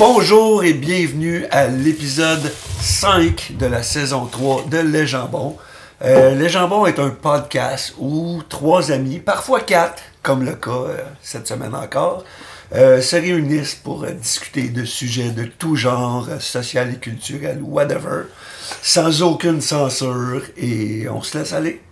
Bonjour et bienvenue à l'épisode 5 de la saison 3 de Les Jambons. Euh, Les Jambons est un podcast où trois amis, parfois quatre, comme le cas euh, cette semaine encore, euh, se réunissent pour discuter de sujets de tout genre, social et culturel, whatever, sans aucune censure et on se laisse aller.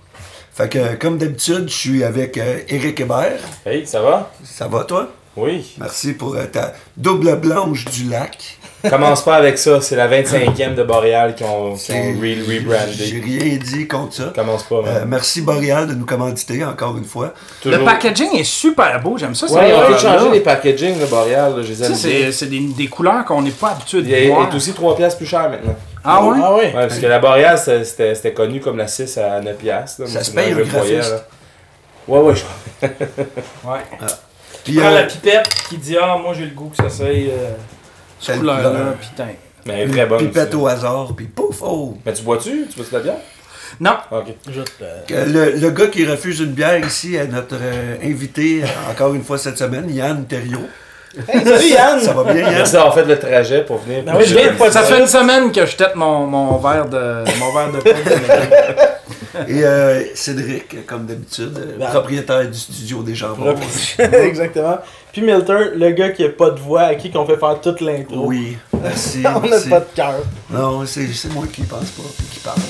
Fait que, comme d'habitude, je suis avec Éric Hébert. Hey, ça va? Ça va, toi? Oui. Merci pour euh, ta double blanche du lac. Commence pas avec ça, c'est la 25e de Boréal qui ont, qui ont re- J'ai rebrandé. rien dit contre ça. Commence pas, Euh, merci Boréal de nous commanditer encore une fois. Le packaging est super beau, j'aime ça. Ouais, on peut couleurs-là. changer les packaging, le Boréal, là, je les aime Ça, c'est c'est des, des couleurs qu'on n'est pas habitué Il de est, voir. est aussi 3 piastres plus cher maintenant. Ah ouais? Ah ouais? Ouais, parce que la Boréal, c'est- c'était c'était connu comme la 6 à 9 piastres. là. Ça se c'est paye le graphiste. là. Ouais, ouais, je Ouais. Puis, Prends euh, la pipette qui dit Ah, moi j'ai le goût que ça soit. euh, Ces telle couleurs-là, couleur. putain. Mais elle est très bonne. Pipette aussi. au hasard, puis pouf, oh! Mais tu bois-tu? Tu bois-tu de la bière? Non, Ok. juste, euh, Que Le, le gars qui refuse une bière ici est notre euh, invité, euh, encore une fois cette semaine, Yann Thériault. Hey, salut Yann! Ça va bien, Yann? Merci d'avoir fait le trajet pour venir. Ben oui, je viens de ça fait une semaine que je tête mon, mon verre de mon verre de. Et euh, Cédric, comme d'habitude, euh, Ben. propriétaire du studio des jambons. Exactement. Puis Milter, le gars qui a pas de voix, à qui qu'on fait faire toute l'intro. Oui, merci. On n'a pas de cœur. Non, c'est moi qui pense pas, puis qui parle.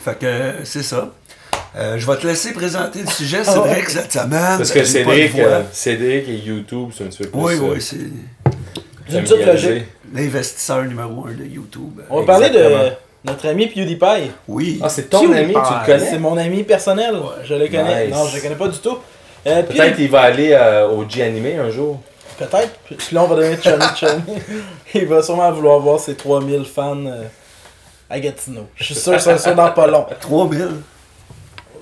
Fait que c'est ça. Euh, je vais te laisser présenter le sujet, Cédric, cette semaine. Parce que Cédric, euh, Cédric et YouTube, c'est un petit peu plus. Oui, euh, oui, c'est D'une toute logique. l'investisseur numéro un de YouTube. On va parler de notre ami PewDiePie. Oui. Ah, c'est ton PewDiePie. ami, tu le C'est connais? mon ami personnel. Je le connais. Nice. Non, je le connais pas du tout. Euh, Peut-être qu'il va aller euh, au G-Animé un jour. Peut-être. Puis là, on va donner Chummy Chummy. Il va sûrement vouloir voir ses 3000 fans euh, à Gatineau. Je suis sûr que c'est ça dans pas long. 3000.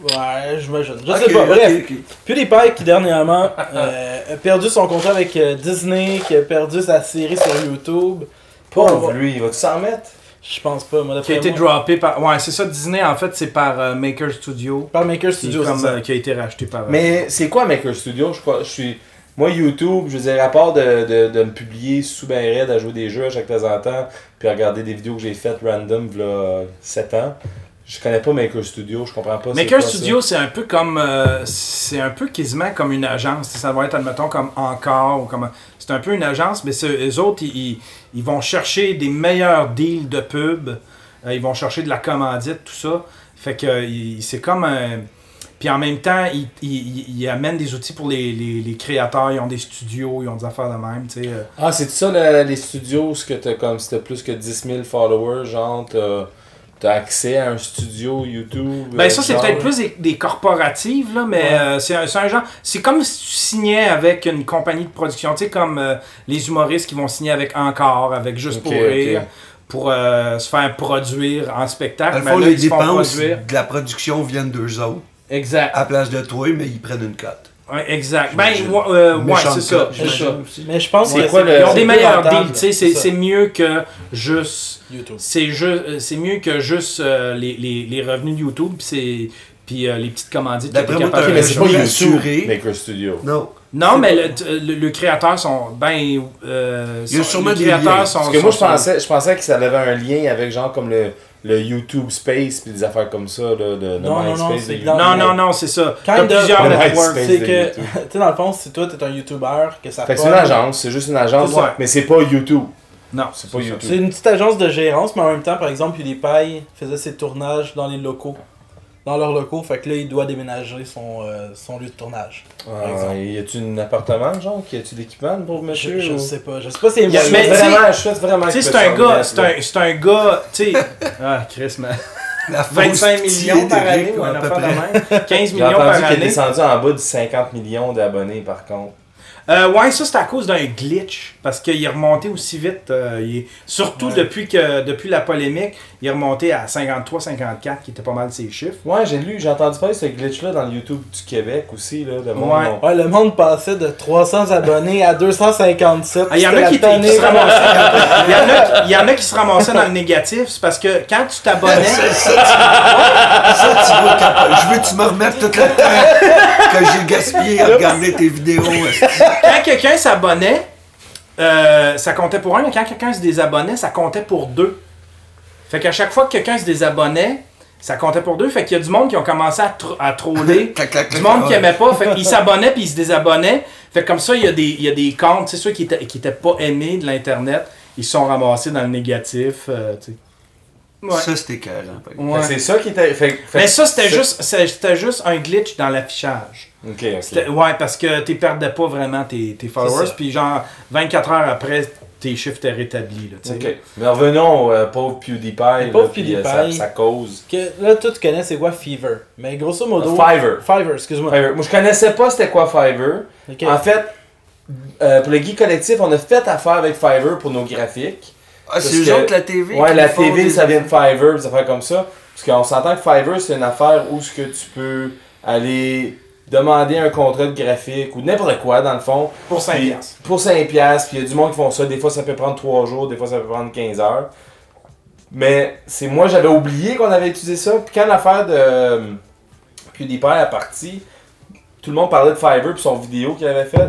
Ouais, j'imagine. Je sais pas. Bref. ok. PewDiePie qui dernièrement euh, a perdu son contrat avec euh, Disney, qui a perdu sa série sur YouTube. Pauvre lui, il va-tu s'en remettre? Je pense pas, moi qui a été moi. droppé par. Ouais, c'est ça, Disney en fait, c'est par euh, Maker Studio. Par Maker comme, c'est ça. euh, qui a été racheté par. euh, Mais c'est quoi Maker Studio? Je, crois- je suis... Moi, YouTube, je veux dire, à part de, de, de me publier sous ben raide à jouer des jeux à chaque temps en temps, puis à regarder des vidéos que j'ai faites random, là, 7 ans, je connais pas Maker Studio, je comprends pas. Maker. Studio, c'est un peu comme. euh, c'est un peu quasiment comme une agence. Ça va être, admettons, comme Encore. ou comme C'est un peu une agence, mais c'est- eux autres, ils, ils- ils vont chercher des meilleurs deals de pub. euh, ils vont chercher de la commandite, tout ça. Fait que euh, c'est comme un. Puis en même temps, ils, ils- ils amènent des outils pour les, les- les créateurs. Ils ont des studios, ils ont des affaires de même. tu sais. Ah, c'est ça le- les studios, ce que t'as comme si t'as plus que 10 000 followers, genre t'as accès à un studio YouTube. Ben ça c'est peut-être plus des, des corporatives là, mais Ouais. euh, c'est un, c'est un genre, c'est comme si tu signais avec une compagnie de production, tu sais comme euh, les humoristes qui vont signer avec Encore, avec Juste pour rire, pour euh, se faire produire en Dans spectacle. le Ben fond, les dépenses de la production viennent d'eux autres, Exact. à place de toi, mais ils prennent une cote. Ouais, exact. Ben euh, ouais, c'est ça. ça. Mais je pense que quoi le- Ils ont c'est des plus meilleurs deals, tu sais, c'est c'est mieux que juste YouTube. c'est ju- c'est mieux que juste euh, les, les, les revenus de YouTube puis c'est puis euh, les petites commandites. D'après moi, mais c'est pas YouTube. Maker Studio. Non. Non, mais le, le, le créateur sont. Ben. Euh, Il y a sûrement des créateurs liens. sont. Parce que moi, je sont- pensais, je pensais que ça avait un lien avec genre comme le, le YouTube Space puis des affaires comme ça, là, de, de Non, non, MySpace, non, de Non, non, non, c'est ça. Kind T'as of. plusieurs networks. C'est que, tu sais, dans le fond, si toi t'es un YouTuber, que ça Fait c'est une agence, c'est juste une agence, Ouais. mais c'est pas YouTube. Non, C'est pas. YouTube. C'est une petite agence de gérance, mais en même temps, par exemple, PewDiePie faisait ses tournages dans les locaux. Dans leurs locaux, fait que là, il doit déménager son, euh, son lieu de tournage. Ah, y a-tu un appartement, genre Y a-tu d'équipement pour Je, monsieur je ou- sais pas. Je sais pas si c'est Il y a- Je mais vraiment, je souhaite vraiment Tu sais, que c'est un gars. C'est un, c'est un gars. Tu sais. Ah, Chris, man. La 25 fausse millions par année ou un peu affaire près. de même. 15 J'ai millions par qu'il est année. descendu en bas de 50 millions d'abonnés par contre. Euh, ouais, ça c'est à cause d'un glitch. Parce qu'il est remonté aussi vite. euh, il est- surtout Ouais. depuis, que, depuis la polémique, il est remonté à 53-54, qui était pas mal ses chiffres. Ouais, j'ai lu, j'ai entendu parler de ce glitch-là dans le YouTube du Québec aussi, là, de monde. Ouais. bon. Ouais, le monde passait de 300 abonnés à 257. Ah, Il y en a qui, se ramassaient. Il y en a qui- il y en a qui se ramassaient dans le négatif. C'est parce que quand tu t'abonnais. Ça, ça, tu, ça, tu vas capoter. Je veux que tu me remettes tout le temps que j'ai gaspillé à regarder tes vidéos. quand quelqu'un s'abonnait, euh, ça comptait pour un, mais quand quelqu'un se désabonnait, ça comptait pour deux. Fait qu'à chaque fois que quelqu'un se désabonnait, ça comptait pour deux. Fait qu'il y a du monde qui ont commencé à, tro- à troller. Du monde qui aimait pas. Fait qu'ils s'abonnaient puis ils se désabonnaient. Fait que comme ça, il y a des, il y a des comptes, c'est ceux qui étaient, qui étaient pas aimés de l'Internet, ils se sont ramassés dans le négatif. euh. Ouais. Ça, c'était. Ouais. Que C'est ça qui était. Fait, fait- Mais ça, juste, c'était juste un glitch dans l'affichage. Ok, Ouais, parce que tu perdais pas vraiment tes, tes followers, puis genre 24 heures après, tes chiffres étaient rétablis. Là, tu sais. Ok. Mais revenons au euh, pauvre PewDiePie. là, pauvre puis, euh, PewDiePie. sa, sa cause. Que, là, toi, tu connais c'est quoi Fever. Mais grosso modo. Fiverr. Fiverr, excuse-moi. Fiverr. Moi, je connaissais pas c'était quoi Fiverr. En fait, euh, pour le Geek Collectif, on a fait affaire avec Fiverr pour nos graphiques. Ah, c'est eux que- autres, la TV? Ouais, la TV, des- ça vient de Fiverr, des affaires comme ça. Parce qu'on s'entend que Fiverr, c'est une affaire où ce que tu peux aller demander un contrat de graphique ou n'importe quoi, dans le fond. Pour 5 Puis- piastres. Pour 5 piastres, puis il y a du monde qui font ça. Des fois, ça peut prendre 3 jours, des fois, ça peut prendre 15 heures. Mais c'est moi, j'avais oublié qu'on avait utilisé ça. Puis quand l'affaire de euh, PewDiePie est partie, tout le monde parlait de Fiverr puis son vidéo qu'il avait fait.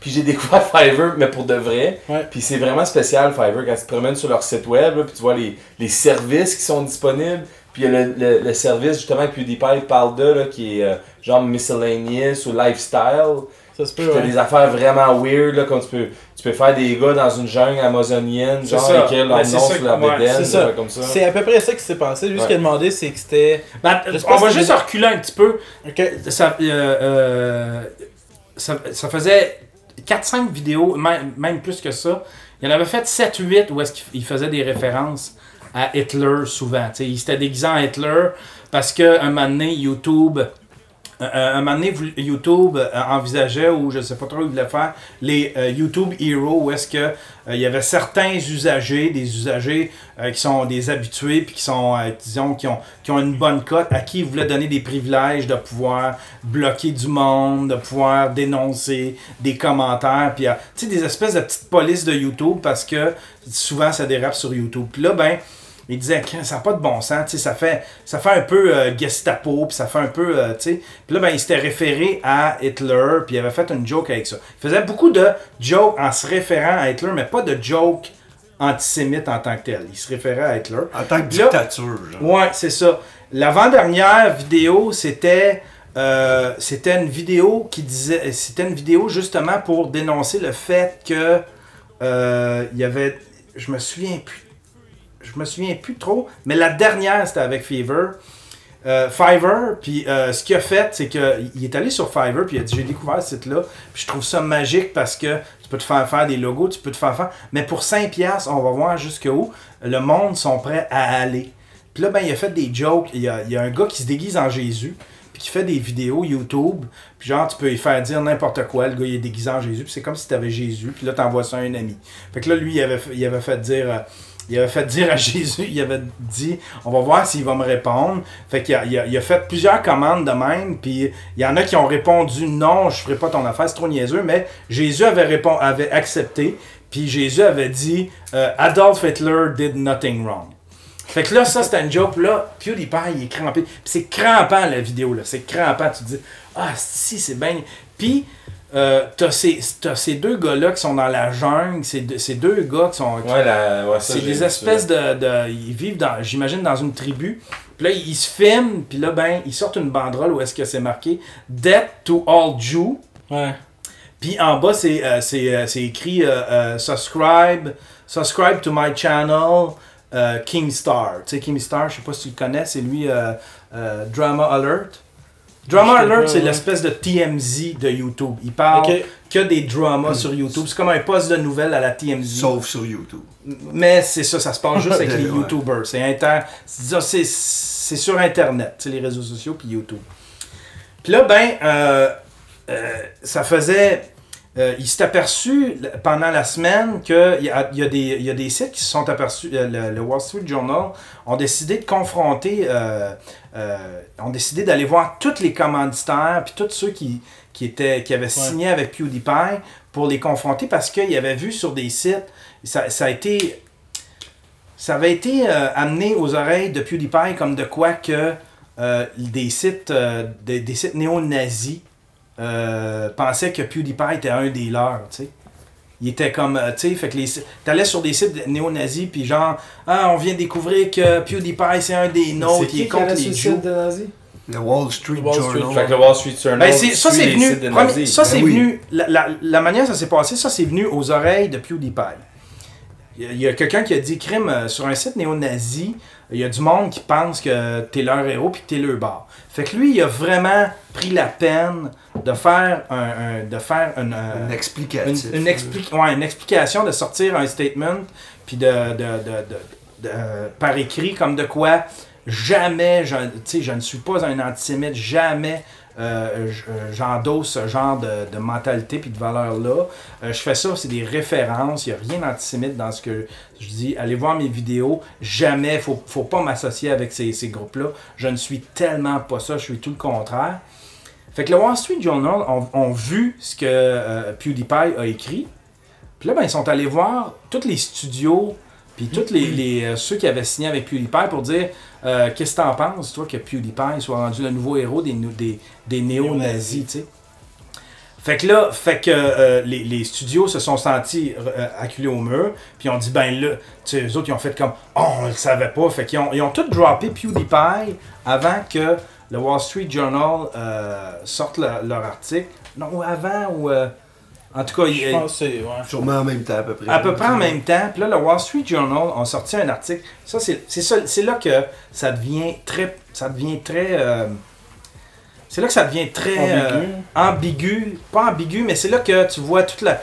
Puis j'ai découvert Fiverr, mais pour de vrai. Ouais. Puis c'est vraiment spécial Fiverr quand tu te promènes sur leur site web, là, puis tu vois les, les services qui sont disponibles. Puis il y a le, le, le service justement que PewDiePie parle de, là, qui est euh, genre miscellaneous ou lifestyle. Ça se peut, Puis t'as ouais. des affaires vraiment weird, là, comme tu peux, tu peux faire des gars dans une jungle amazonienne, C'est genre ça. écrire leur Ben, nom sur la bédaine, ça. comme ça. C'est à peu près ça qui s'est passé. Juste Ouais. qu'il a demandé, c'est que c'était. Ben, on va juste reculer un petit peu. Ok. Ça, euh, euh, ça, ça faisait 4-5 vidéos, même, même plus que ça. Il en avait fait 7-8 où est-ce qu'il il faisait des références à Hitler souvent. Tu sais, il s'était déguisé en Hitler parce que un moment donné, YouTube. un moment donné, YouTube euh, envisageait, ou je sais pas trop, il voulait faire les euh, YouTube Heroes, où est-ce que euh, il y avait certains usagers, des usagers qui sont des habitués, puis qui sont, disons, qui ont, qui ont une bonne cote, à qui il voulait donner des privilèges de pouvoir bloquer du monde, de pouvoir dénoncer des commentaires, puis tu sais, des espèces de petites polices de YouTube, parce que souvent ça dérape sur YouTube. Puis là, ben, il disait que ça n'a pas de bon sens, ça fait, ça fait un peu euh, Gestapo, puis ça fait un peu, euh, tu sais. Puis là, ben, il s'était référé à Hitler, puis il avait fait une joke avec ça. Il faisait beaucoup de jokes en se référant à Hitler, mais pas de jokes antisémites en tant que tel. Il se référait à Hitler. En tant que Là- dictature, genre. Ouais, c'est ça. L'avant-dernière vidéo, c'était euh, c'était une vidéo qui disait c'était une vidéo justement pour dénoncer le fait que il y avait je me souviens plus je me souviens plus trop, mais la dernière c'était avec Fever. Euh, Fiverr, puis euh, ce qu'il a fait, c'est qu'il est allé sur Fiverr, puis il a dit J'ai découvert ce site-là, puis je trouve ça magique parce que tu peux te faire faire des logos, tu peux te faire faire, mais pour 5$, on va voir jusqu'où le monde sont prêts à aller. Puis là, ben, il a fait des jokes. Il y a, un gars qui se déguise en Jésus, puis qui fait des vidéos YouTube. Puis genre, tu peux lui faire dire n'importe quoi. Le gars, il est déguisé en Jésus, puis c'est comme si tu avais Jésus, puis là, t'envoies ça à un ami. Fait que là, lui, il avait, il fait dire. euh, il avait fait dire à Jésus, il avait dit, on va voir s'il va me répondre. Fait qu'il a, il fait plusieurs commandes de même, puis il y en a qui ont répondu non, je ferai pas ton affaire, c'est trop niaiseux, mais Jésus avait, avait accepté, puis Jésus avait dit, euh, Adolf Hitler did nothing wrong. Fait que là, ça, c'était une joke. Là, PewDiePie, il est crampé. Puis c'est crampant, la vidéo, là. C'est crampant. Tu te dis, ah, si, c'est bien. Puis, euh, t'as ces, t'as ces deux gars-là qui sont dans la jungle. Ces deux, ces deux gars qui sont. Ouais, ouais, ça, c'est des espèces de, de- Ils vivent, dans, j'imagine, dans une tribu. Puis là, ils se filment. Puis là, ben, ils sortent une banderole où est-ce que c'est marqué Death to all Jews. Ouais. Puis en bas, c'est euh, c'est, euh, c'est écrit euh, euh, subscribe, subscribe to my channel, euh, King Star. Tu sais, King Star, je sais pas si tu le connais, c'est lui, euh, euh, Drama Alert. Drama Alert, c'est ouais. l'espèce de TMZ de YouTube. Il parle que des dramas sur YouTube. C'est comme un poste de nouvelles à la TMZ. Sauf sur YouTube. Mais c'est ça, ça se passe juste avec les Ouais. YouTubers. C'est inter... c'est- c'est c'est sur Internet, c'est les réseaux sociaux puis YouTube. Puis là, ben, euh, euh, ça faisait euh, il s'est aperçu pendant la semaine qu'il y a, il y, a des, il y a des sites qui se sont aperçus, euh, le, le Wall Street Journal ont décidé de confronter, euh, euh, ont décidé d'aller voir tous les commanditaires, puis tous ceux qui, qui, étaient, qui avaient signé avec PewDiePie pour les confronter parce qu'ils avaient vu sur des sites, ça, ça a été ça avait été amené aux oreilles de PewDiePie comme de quoi que des sites, des, des sites néo-nazis euh, pensaient que PewDiePie était un des leurs, tu sais. Il était comme, euh, tu sais, fait que les t'allais sur des sites néo-nazis, puis genre, ah, on vient de découvrir que PewDiePie c'est un des nôtres, C'est il est qui qui contre les Jews. site de nazis? Le Wall Street Wall Street Journal. Fait que le Wall Street Journal Ben, c'est- ça, c'est venu. sites de premier- nazis. ça, c'est Ben oui. venu. La, la, la manière dont ça s'est passé, ça, c'est venu aux oreilles de PewDiePie. Il y a, quelqu'un qui a dit crime euh, sur un site néo-nazi, il y a du monde qui pense que t'es leur héros puis que t'es leur bar. Fait que lui, il a vraiment pris la peine de faire un, un- de faire une, euh, Un explicatif. une, une expli- ouais, une explication, de sortir un statement, puis de, de, de, euh, par écrit, comme de quoi jamais, je, je ne suis pas un antisémite, jamais euh, euh, j'endosse ce genre de, mentalité puis de valeurs-là. Euh, je fais ça, c'est des références, il n'y a rien d'antisémite dans ce que je dis. Allez voir mes vidéos, jamais, il faut, faut pas m'associer avec ces, groupes-là. Je ne suis tellement pas ça, je suis tout le contraire. Fait que le Wall Street Journal ont, vu ce que PewDiePie a écrit. Puis là, ben, ils sont allés voir tous les studios, puis tous les, ceux qui avaient signé avec PewDiePie pour dire euh, Qu'est-ce que t'en penses, toi, que PewDiePie soit rendu le nouveau héros des, des, des néo-nazis, tu sais? Fait que là, fait que euh, les, les studios se sont sentis euh, acculés au mur, puis ont dit ben là, tu sais, eux autres ils ont fait comme oh on le savait pas, fait qu'ils ont, ils ont tout droppé PewDiePie avant que le Wall Street Journal sorte le- leur article. Non, avant ou euh, en tout cas, Je il- pense c'est. Ouais. Sûrement en même temps, à peu près. à peu près en même temps. Puis là, le Wall Street Journal a sorti un article. Ça, c'est c'est ça- c'est là que ça devient très. Ça devient très. euh, c'est là que ça devient très. euh, Ambigu. ambigu. Pas ambigu, mais c'est là que tu vois toute la.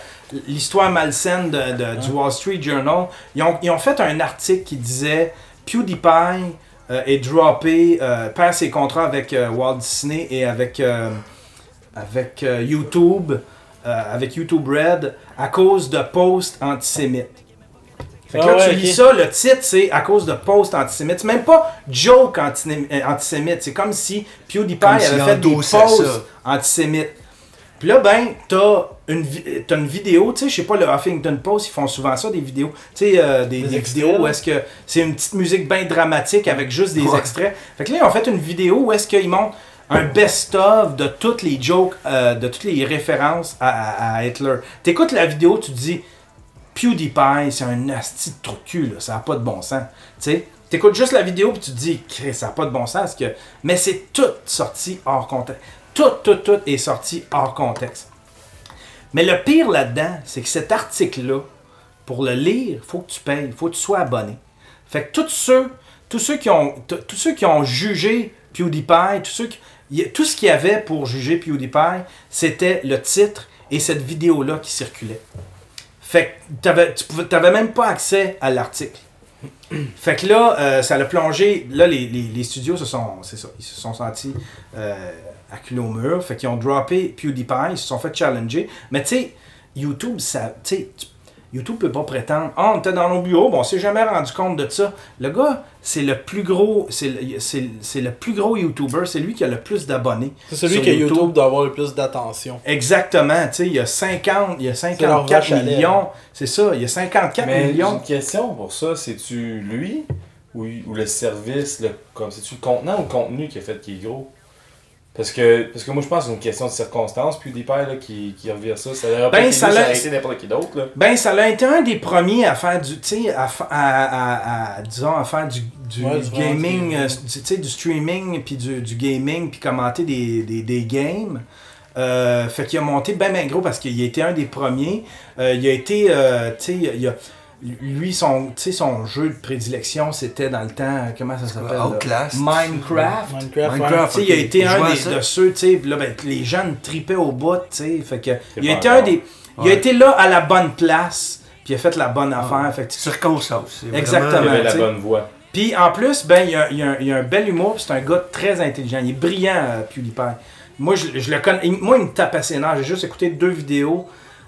L'histoire malsaine de, de- du Wall Street Journal. Ils ont, ils ont fait un article qui disait PewDiePie euh, est droppé, euh, perd ses contrats avec euh, Walt Disney et avec, euh, avec euh, YouTube, avec YouTube Red, à cause de posts antisémites. Fait que Ah là, ouais, tu lis ça, le titre, c'est à cause de posts antisémites. C'est même pas joke euh, antisémite. C'est comme si PewDiePie Comme avait fait des posts ça. antisémites. Puis là, ben, t'as une, vi- t'as une vidéo, tu sais, je sais pas, le Huffington Post, ils font souvent ça, des vidéos, tu sais, euh, des, Des des extraits, vidéos où est-ce que c'est une petite musique bien dramatique avec juste des Ouais. extraits. Fait que là, ils ont fait une vidéo où est-ce qu'ils montrent un best-of de toutes les jokes, euh, de toutes les références à, Hitler. T'écoutes la vidéo, tu te dis, PewDiePie, c'est un asti de trou de cul, là, ça n'a pas de bon sens. Tu sais, t'écoutes juste la vidéo puis tu te dis, ça n'a pas de bon sens. Que... Mais c'est tout sorti hors contexte. Tout, tout, tout est sorti hors contexte. Mais le pire là-dedans, c'est que cet article-là, pour le lire, faut que tu payes, faut que tu sois abonné. Fait que tous ceux, tous ceux qui ont, tous ceux qui ont jugé PewDiePie, tous ceux qui, tout ce qu'il y avait pour juger PewDiePie, c'était le titre et cette vidéo-là qui circulait. Fait que t'avais, tu t'avais même pas accès à l'article. Fait que là, euh, ça l'a plongé. Là, les, les- studios se sont, c'est ça, ils se sont sentis euh, acculés au mur. Fait qu'ils ont droppé PewDiePie, ils se sont fait challenger. Mais tu sais, YouTube, ça, tu- YouTube peut pas prétendre. Ah, on était dans nos bureaux, bon, on s'est jamais rendu compte de ça. Le gars, c'est le plus gros, c'est le, c'est- le plus gros YouTuber, c'est lui qui a le plus d'abonnés. C'est celui sur que YouTube doit avoir le plus d'attention. Exactement, tu sais, il y a 50, il y a leur 54 vache à lait, millions. C'est ça, il y a 54 Mais millions. une question pour ça, c'est-tu lui ou, ou le service, le, comme c'est-tu le contenant ou le contenu qui a fait qui est gros? Parce que, parce que moi je pense que c'est une question de circonstance, puis des pères là, qui, qui revient ça, ça aurait Ben, ça l'a- été n'importe qui d'autre. là. Ben, ça a été un des premiers à faire du, tu sais, à, fa- à, à- à- disons, à faire du, du Ouais, du gaming, vendredi. euh, du, tu sais, du streaming, puis du, du gaming, puis commenter des, des, des games. Euh, fait qu'il a monté ben ben gros parce qu'il a été un des premiers. Euh, il a été, euh, tu sais, il a, lui, son, tu sais, son jeu de prédilection, c'était dans le temps, comment ça s'appelle? Outlast? Minecraft. Minecraft, Minecraft. Tu sais, il a été un des, de ceux, tu sais, puis là, ben, les jeunes tripaient au bout, tu sais. Fait que, il a été un des. Il a été là à la bonne place, puis il a fait la bonne Ah. affaire. Fait que, Circonstance. c'est Exactement. Il avait la bonne voix. puis en plus, ben, il y a, il y a un, il y a un bel humour, puis c'est un gars très intelligent. Il est brillant, euh, PewDiePie. Moi, je, je le connais. il- moi, il me tape assez. J'ai juste écouté deux vidéos.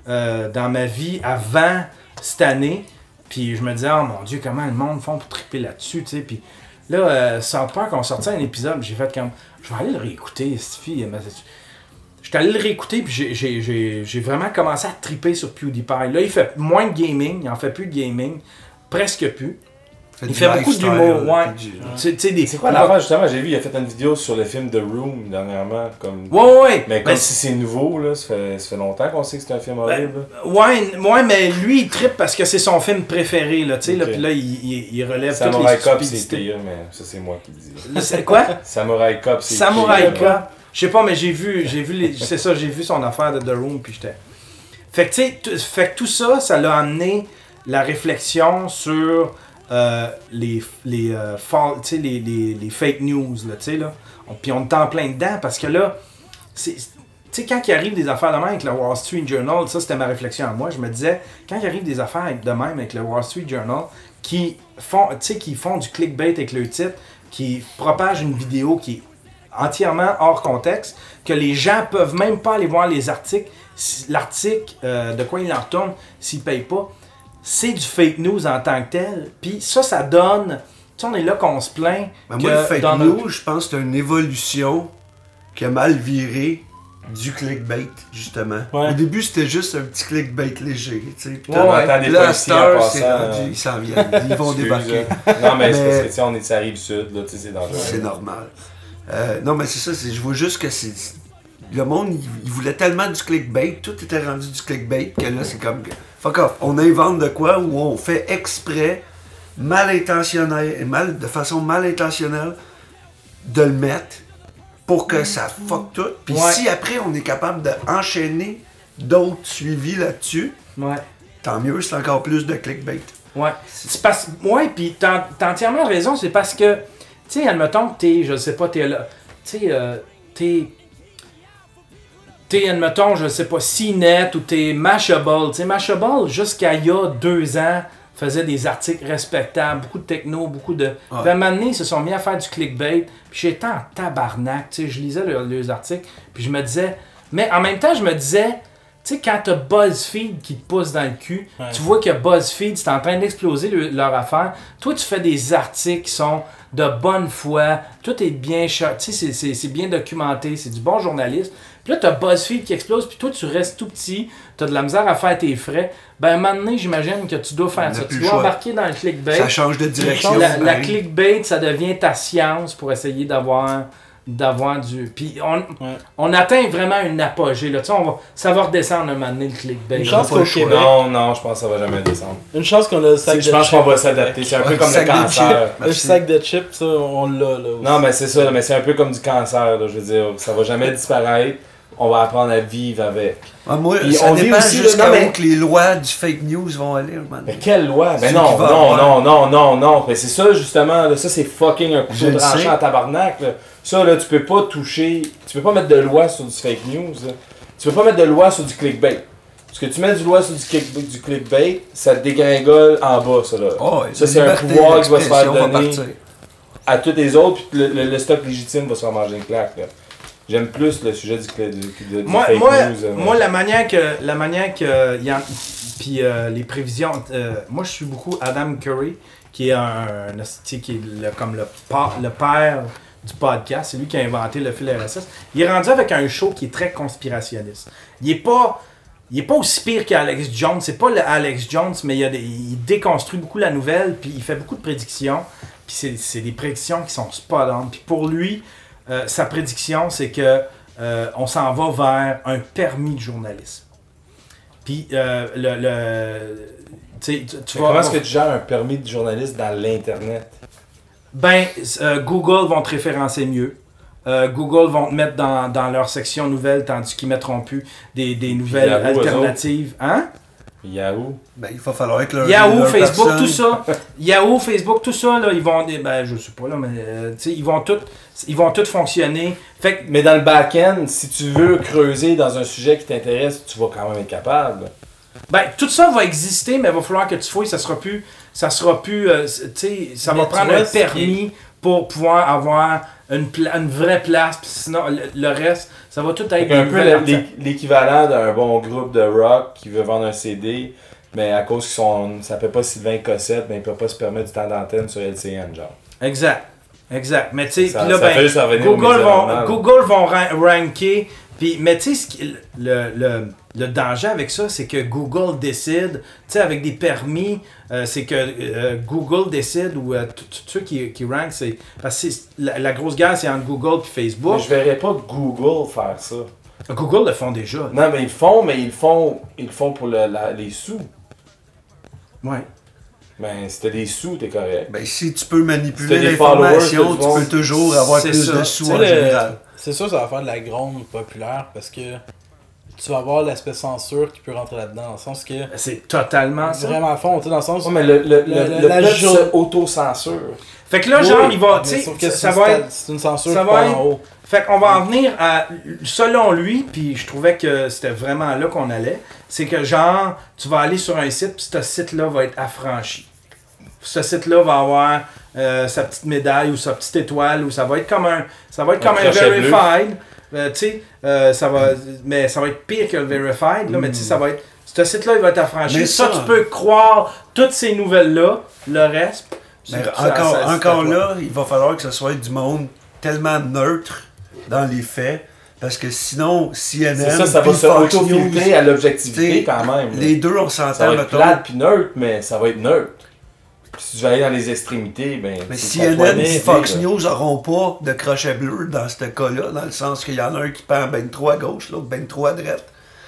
euh, dans ma vie avant cette année. Puis je me disais, oh mon Dieu, comment le monde font pour triper là-dessus, tu sais. Puis là, euh, South Park, on sortait un épisode, j'ai fait comme, je vais aller le réécouter, cette fille. m'a- J'étais allé le réécouter, puis j'ai vraiment commencé à triper sur PewDiePie. Là, il fait moins de gaming, il en fait plus de gaming, presque plus. Il fait beaucoup d'humour, là, ouais. Tu sais- des- C'est quoi l'affaire justement J'ai vu, il a fait une vidéo sur le film The Room dernièrement. Comme... Ouais, ouais. Mais comme Ben, si c'est nouveau, là, ça fait, ça fait longtemps qu'on sait que c'est un film horrible. là. Ouais, ouais, mais lui, il trippe parce que c'est son film préféré, là, tu sais, là, puis là, il, il, il relève toutes Samurai les Cop, c'est pire, mais ça, c'est moi qui le dis. C'est quoi? Samurai Cop, c'est Samurai pire. Cop. Je sais pas, mais j'ai vu, j'ai vu les, c'est ça, j'ai vu son affaire de The Room, puis j'étais... Fait que, tu sais, fait que tout ça, ça l'a amené la réflexion sur euh, euh, les, les, les fake news, là, tu sais, là. On- Puis on est en plein dedans, parce que là. Tu quand il arrive des affaires de même avec le Wall Street Journal, ça c'était ma réflexion à moi, je me disais, quand il arrive des affaires de même avec le Wall Street Journal, qui font, qui font du clickbait avec le titre, qui propagent une vidéo qui est entièrement hors contexte, que les gens peuvent même pas aller voir les articles, l'article, euh, de quoi il en retourne, s'ils payent pas, c'est du fake news en tant que tel. Puis ça, ça donne... Tu sais, on est là qu'on se plaint Ben, que moi, le fake dans news, notre- je pense que c'est une évolution qui a mal viré du clickbait, justement. Ouais. Au début, c'était juste un petit clickbait léger, tu sais. Ouais, t'as- ouais. Là, c'est rendu, euh, ils s'en viennent, ils vont débarquer. Non, mais c'est parce Mais- que, on est à Rive-Sud, là, tu sais, c'est dangereux. C'est normal. Euh, non, mais c'est ça, c'est- je vois juste que c'est. Le monde, il, il voulait tellement du clickbait, tout était rendu du clickbait, que là, c'est comme. Fuck off. On invente de quoi ou on fait exprès, mal intentionnel, mal, de façon mal intentionnelle, de le mettre pour que ça fuck tout. Puis Ouais. si après, on est capable d'enchaîner d'autres suivis là-dessus, Ouais. tant mieux, c'est encore plus de clickbait. Ouais. C'est parce ouais, puis t'as t'as entièrement raison, c'est parce que tu sais, admettons que t'es, je sais pas, t'es là, tu sais, euh, t'es t'es, admettons, je sais pas, CNET ou t'es Mashable, tu sais, Mashable, jusqu'à il y a deux ans, faisait des articles respectables, beaucoup de techno, beaucoup de... Puis à un moment donné, ils se sont mis à faire du clickbait, puis j'étais en tabarnak, je lisais leurs, leurs articles, puis je me disais... Mais en même temps, je me disais, tu sais, quand t'as BuzzFeed qui te pousse dans le cul, Ouais. tu vois que BuzzFeed, c'est en train d'exploser le- leur affaire. Toi, tu fais des articles qui sont de bonne foi, tout est bien tu sais, c'est bien documenté, c'est du bon journalisme. Puis là, t'as BuzzFeed qui explose, puis toi, tu restes tout petit, t'as de la misère à faire tes frais. Ben, à un moment donné, j'imagine que tu dois faire ça. Tu dois choix. embarquer dans le clickbait. Ça change de direction. La, clickbait, ça devient ta science pour essayer d'avoir d'avoir du puis on, on atteint vraiment une apogée là tu sais on va ça va redescendre un moment donné le clickbait Une chance qu'au choix. Québec, Non, non, je pense que ça va jamais descendre. une chance qu'on a le sac C'est- de Je pense qu'on chips. va s'adapter. C'est un peu comme le cancer. Le sac de chips, ça, on l'a là aussi. Non, mais c'est ça, mais c'est un peu comme du cancer, là, je veux dire. Ça va jamais disparaître. On va apprendre à vivre avec. Ah, moi, Puis ça on dépend aussi, jusqu'à mais- où que les lois du fake news vont aller. donné. Mais quelle loi? Ben non, non, avoir- non, non, non, non. Mais c'est ça, justement. Là, ça, c'est fucking un couteau le tranchant à tabarnak. Là. Ça, là, tu peux pas toucher. Tu peux pas mettre de loi sur du fake news. là. Tu peux pas mettre de loi sur du clickbait. Parce que tu mets du loi sur du, click- du clickbait, ça dégringole en bas, ça, là. Oh, Ça, c'est un pouvoir qui va se faire donner. À tous les autres, puis le, le- le stock légitime va se faire manger une claque. là. J'aime plus le sujet du, du, du- moi, fake moi, news. euh, moi, la manière que la manière que y en- puis euh, les prévisions euh, moi je suis beaucoup Adam Curry qui est un, qui est le- comme le, pa- le père du podcast, c'est lui qui a inventé le fil RSS. Il est rendu avec un show qui est très conspirationniste. Il est pas il est pas aussi pire qu'Alex Jones, c'est pas le Alex Jones, mais il, a des- il déconstruit beaucoup la nouvelle, puis il fait beaucoup de prédictions, puis c'est, c'est des prédictions qui sont spot on. Puis pour lui, euh, sa prédiction, c'est que euh, on s'en va vers un permis de journalisme. Puis euh, le, le tu tu, vas comment est-ce que tu gères un permis de journaliste dans l'Internet? ben euh, Google vont te référencer mieux. Google vont te mettre dans, dans leur section nouvelles, tandis qu'ils mettront plus des, des nouvelles alternatives. Hein? Yahoo? Ben, il va falloir que leur, Yahoo, leur Facebook, personne- tout ça. Yahoo, Facebook, tout ça, là, ils vont. Ben, je sais pas, là, mais. euh, tu sais, ils vont tout. Ils vont tout fonctionner. Fait que Mais dans le back-end, si tu veux creuser dans un sujet qui t'intéresse, tu vas quand même être capable. Ben, tout ça va exister, mais il va falloir que tu fouilles, ça sera plus. Ça sera plus. euh, tu sais, ça Mais va tu prendre vois, un permis pour pouvoir avoir une, pla- une vraie place. Puis sinon, le, le reste, ça va tout être un peu l'équivalent d'un bon groupe de rock qui veut vendre un CD, mais à cause qu'ils sont. Ça peut pas Sylvain Cossette, mais ils peuvent pas se permettre du temps d'antenne sur LCN, genre. Exact. Exact. Mais tu sais, là, ben, Google, vont. Google vont ra- ranker. Puis, mais tu sais, le, le, le danger avec ça, c'est que Google décide, tu sais, avec des permis, euh, c'est que euh, Google décide, ou euh, tous ceux qui, qui rankent, c'est. Parce que la, la grosse guerre, c'est entre Google et Mais Facebook. je verrais pas Google faire ça. Google le font déjà. Non, mais ils le font, mais ils le font, ils le font pour le- la- les sous. Ouais. Ben, si t'as des sous, t'es correct. Ben, si tu peux manipuler l'information, followers, tu peux toujours avoir C'est plus ça. de sous en le- général. C'est sûr, ça va faire de la gronde populaire parce que tu vas avoir l'aspect censure qui peut rentrer là-dedans, dans le sens que. C'est totalement ça. Vraiment à fond, tu sais, dans le sens. Ouais, mais le, le, Le- le, le- le la jour- se auto-censure. Fait que là, Oui, genre, il va, tu sais, ça c'est va une- être. C'est une censure ça va être- en haut. Fait qu'on va en venir à, selon lui, puis je trouvais que c'était vraiment là qu'on allait, c'est que genre, tu vas aller sur un site, puis ce site-là va être affranchi. Ce site-là va avoir euh, sa petite médaille ou sa petite étoile, ou ça va être comme un, ça va être Un comme un crochet bleu. Euh, tu sais, euh, ça va, mais ça va être pire que le verified, là, mais tu sais, ça va être, ce site-là, il va être affranchi. Mais ça, ça- tu peux croire toutes ces nouvelles-là, le reste. Mais ça- encore, ça- là, il va falloir que ce soit du monde tellement neutre dans les faits, parce que sinon, CNN, C'est ça, ça va se News, à l'objectivité quand même. les deux, on Ça s'entend, va être plate puis neutre, mais ça va être neutre. Si tu vas aller dans les extrémités, ben. Mais CNN et Fox là. News n'auront pas de crochet bleu dans ce cas-là, dans le sens qu'il y en a un qui pend ben trop à gauche, l'autre ben trop à droite.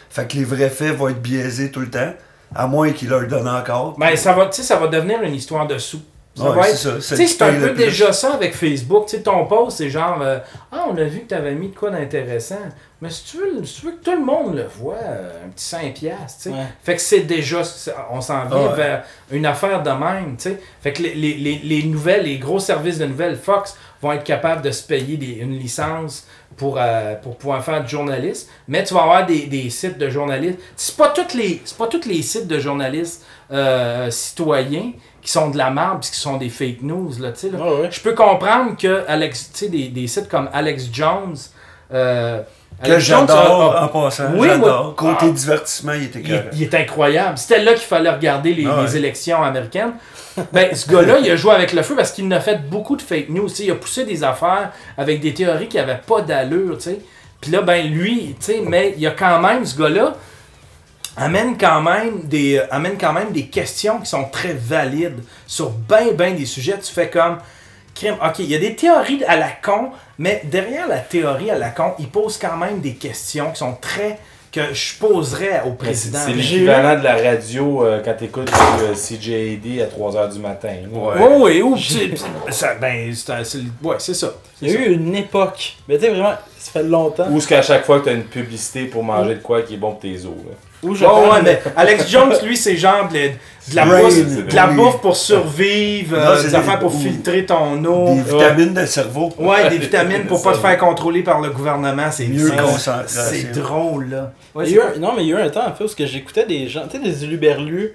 Fait que les vrais faits vont être biaisés tout le temps, à moins qu'ils leur donnent encore. Ben, ça va, tu sais, ça va devenir une histoire de sous. Ça Ouais, va c'est être- ça, c'est c'est un peu plus. déjà ça avec Facebook. Tu sais, ton post, c'est genre euh, Ah, on a vu que tu avais mis de quoi d'intéressant. Mais si tu, veux, si tu veux que tout le monde le voit, euh, un petit 5$, piastres, tu sais. Ouais. Fait que c'est déjà. c'est- On s'en vient Ah ouais. vers une affaire de même, tu sais. Fait que les, les, les, les nouvelles, les gros services de nouvelles, Fox, vont être capables de se payer des- une licence pour, euh, pour pouvoir faire du journalisme. Mais tu vas avoir des, des sites de journalistes. C'est pas tous les, c'est pas tous les sites de journalistes euh, citoyens qui sont de la merde puis qui sont des fake news, là, tu sais. là. Ouais, ouais. Je peux comprendre que Alex, tu sais, des, des sites comme Alex Jones. euh, Que j'adore a- a- en passant. Oui, j'adore. moi- Côté Ah. divertissement, il était il, il est incroyable. C'était là qu'il fallait regarder les, Ah ouais. les élections américaines. Ben, ce gars-là, il a joué avec le feu parce qu'il a fait beaucoup de fake news. Il a poussé des affaires avec des théories qui n'avaient pas d'allure. tu sais. Puis là, ben lui, tu sais, mais il y a quand même, ce gars-là, amène quand même des euh, amène quand même des questions qui sont très valides sur ben ben des sujets tu fais comme crime ok il y a des théories à la con mais derrière la théorie à la con il pose quand même des questions qui sont très que je poserais au président c'est l'équivalent de la radio euh, quand t'écoutes euh, CJAD à 3h du matin. Oui, oui, ou c'est- ça, ben, c'est un- c'est- ouais, c'est ça. Il y a eu une époque, mais tu sais, vraiment, ça fait longtemps. Ou ce qu'à chaque fois que t'as une publicité pour manger de quoi qui est bon pour tes os. là? Je Ouais, ouais, mais Alex Jones, lui, c'est genre de, de la, Brain, bouffe, de la oui. bouffe pour survivre, Non, euh, des des- affaires pour ou- filtrer ton eau. Des vitamines de cerveau. Ouais, des vitamines pour pas te faire contrôler par le gouvernement. C'est Mieux c'est- drôle, là. Ouais, eu non, mais il y a eu un temps, en fait, où ce que j'écoutais des gens, tu sais, des éluberlus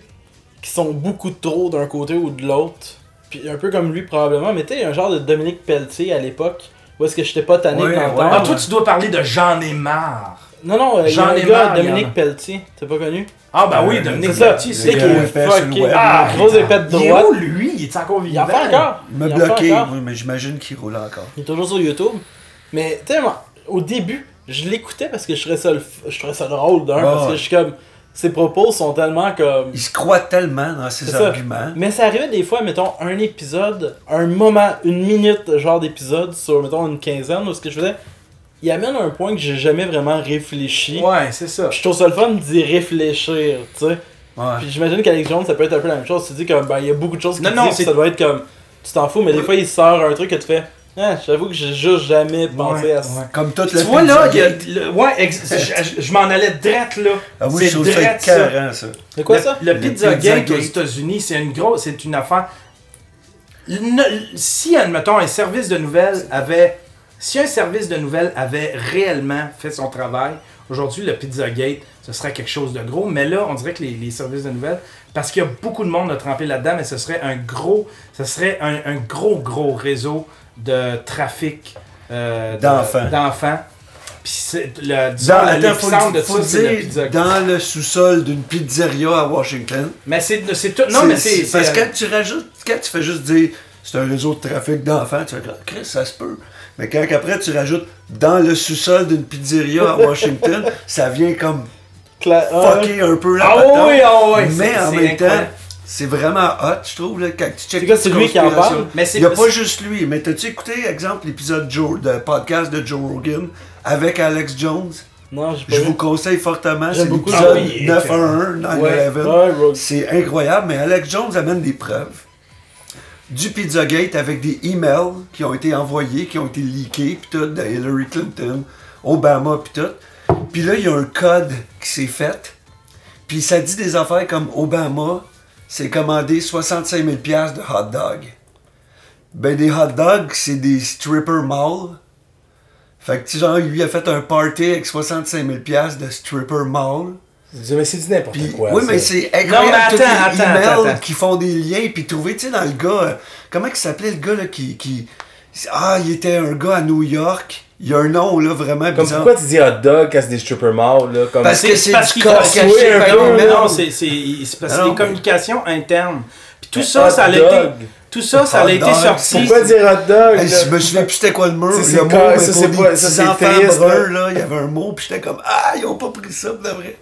qui sont beaucoup trop d'un côté ou de l'autre. Puis un peu comme lui, probablement. Mais tu sais, un genre de Dominique Pelletier à l'époque, où est-ce que j'étais pas tanné Ouais, de l'entendre. Ah, toi, tu dois parler de J'en ai marre. Non, non, euh, il y a J'en un ai gars, marre, en a. Dominique Pelletier, t'as pas connu? Ah, bah oui, Euh, Dominique ça. Pelletier, Le c'est gars que. est fucké. web. Ah, grosse épée de Il est droite. où, lui? Il est encore Il vivant en fait encore. Il m'a Il en fait bloqué, encore. oui, mais j'imagine qu'il roule encore. Il est toujours sur YouTube. Mais tu sais, moi, au début, je l'écoutais parce que je trouvais ça, le f- je trouvais ça drôle d'un, Ah parce que ouais. je suis comme. Ses propos sont tellement comme. Il se croit tellement dans ses C'est ça. arguments. Mais ça arrivait des fois, mettons, un épisode, un moment, une minute, genre d'épisode sur, mettons, une quinzaine, où ce que je faisais, il amène un point que j'ai jamais vraiment réfléchi. Ouais, c'est ça. Je trouve ça le fun d'y réfléchir, tu sais. Ouais. Puis j'imagine qu'Alex Jones, ça peut être un peu la même chose. Tu te dis comme, ben, il y a beaucoup de choses qui Non, non, disent, ça doit être comme, tu t'en fous, mais des fois, il sort un truc que tu fais, ah, j'avoue que j'ai juste jamais pensé Ouais, à ça. ouais. Comme toute Tu la vois là, il y a, le- ouais, ex- je, je m'en allais drette là. Ah oui, C'est drette, ça. C'est quoi le, ça? Le Le Pizzagate Pizzagate. aux États-Unis, c'est une grosse, c'est une affaire. Ne- si, admettons, un service de nouvelles avait. Si un service de nouvelles avait réellement fait son travail, aujourd'hui, le Pizzagate, ce serait quelque chose de gros. Mais là, on dirait que les, les services de nouvelles, parce qu'il y a beaucoup de monde à tremper là-dedans, mais ce serait un gros, ce serait un, un gros, gros réseau de trafic euh, de- D'enfants. le, disons, Dans, le- faut, de faut dire, dans le sous-sol d'une pizzeria à Washington. Mais c'est tout. Non, mais c'est. Parce que quand tu rajoutes, quand tu fais juste dire c'est un réseau de trafic d'enfants, tu vas dire Chris, ça se peut. Mais quand après tu rajoutes dans le sous-sol d'une pizzeria à Washington, ça vient comme Cla- ah, fucker un peu la Ah oui, ah oui, Mais en même temps, c'est vraiment hot, je trouve, là, quand tu checkes C'est lui qui en parle? Mais Il n'y a pas juste lui. Mais t'as-tu écouté, exemple, l'épisode Joe, de podcast de Joe Rogan avec Alex Jones? Non, Je vous conseille fortement. C'est l'épisode ça. Ah oui, 911, 911. Ouais, Rogue. C'est incroyable, mais Alex Jones amène des preuves du Pizzagate avec des emails qui ont été envoyés, qui ont été leakés, puis tout, de Hillary Clinton, Obama, puis tout. Puis là, il y a un code qui s'est fait, puis ça dit des affaires comme Obama s'est commandé 65 000 piastres de hot dog. Ben, des hot dogs, c'est des stripper malls. Fait que, genre, lui a fait un party avec 65 000 piastres de stripper mall. Mais c'est du n'importe quoi. oui, ça? mais c'est Non, incroyable. mais tous les attends, attends, emails attends, attends. qui font des liens, puis trouver, tu sais, dans le gars, euh, comment il s'appelait le gars là, qui, qui. Ah, il était un gars à New York. Il y a un nom, là, vraiment Comme bizarre. pourquoi tu dis hot dog quand c'est des stripper malls, là? Comme... Parce que C'est parce du qu'il caché un peu, email. Non, c'est c'est- c'est parce que des communications internes. Puis tout ça, ça a été. Tout ça, ça a été sorti. Pourquoi dire hot dog? Je me souviens plus c'était quoi le. Ça, Le c'est mot, ça, c'est pas- ça, c'est là, il y avait un mot, puis j'étais comme, ah, ils ont pas pris ça, de vrai.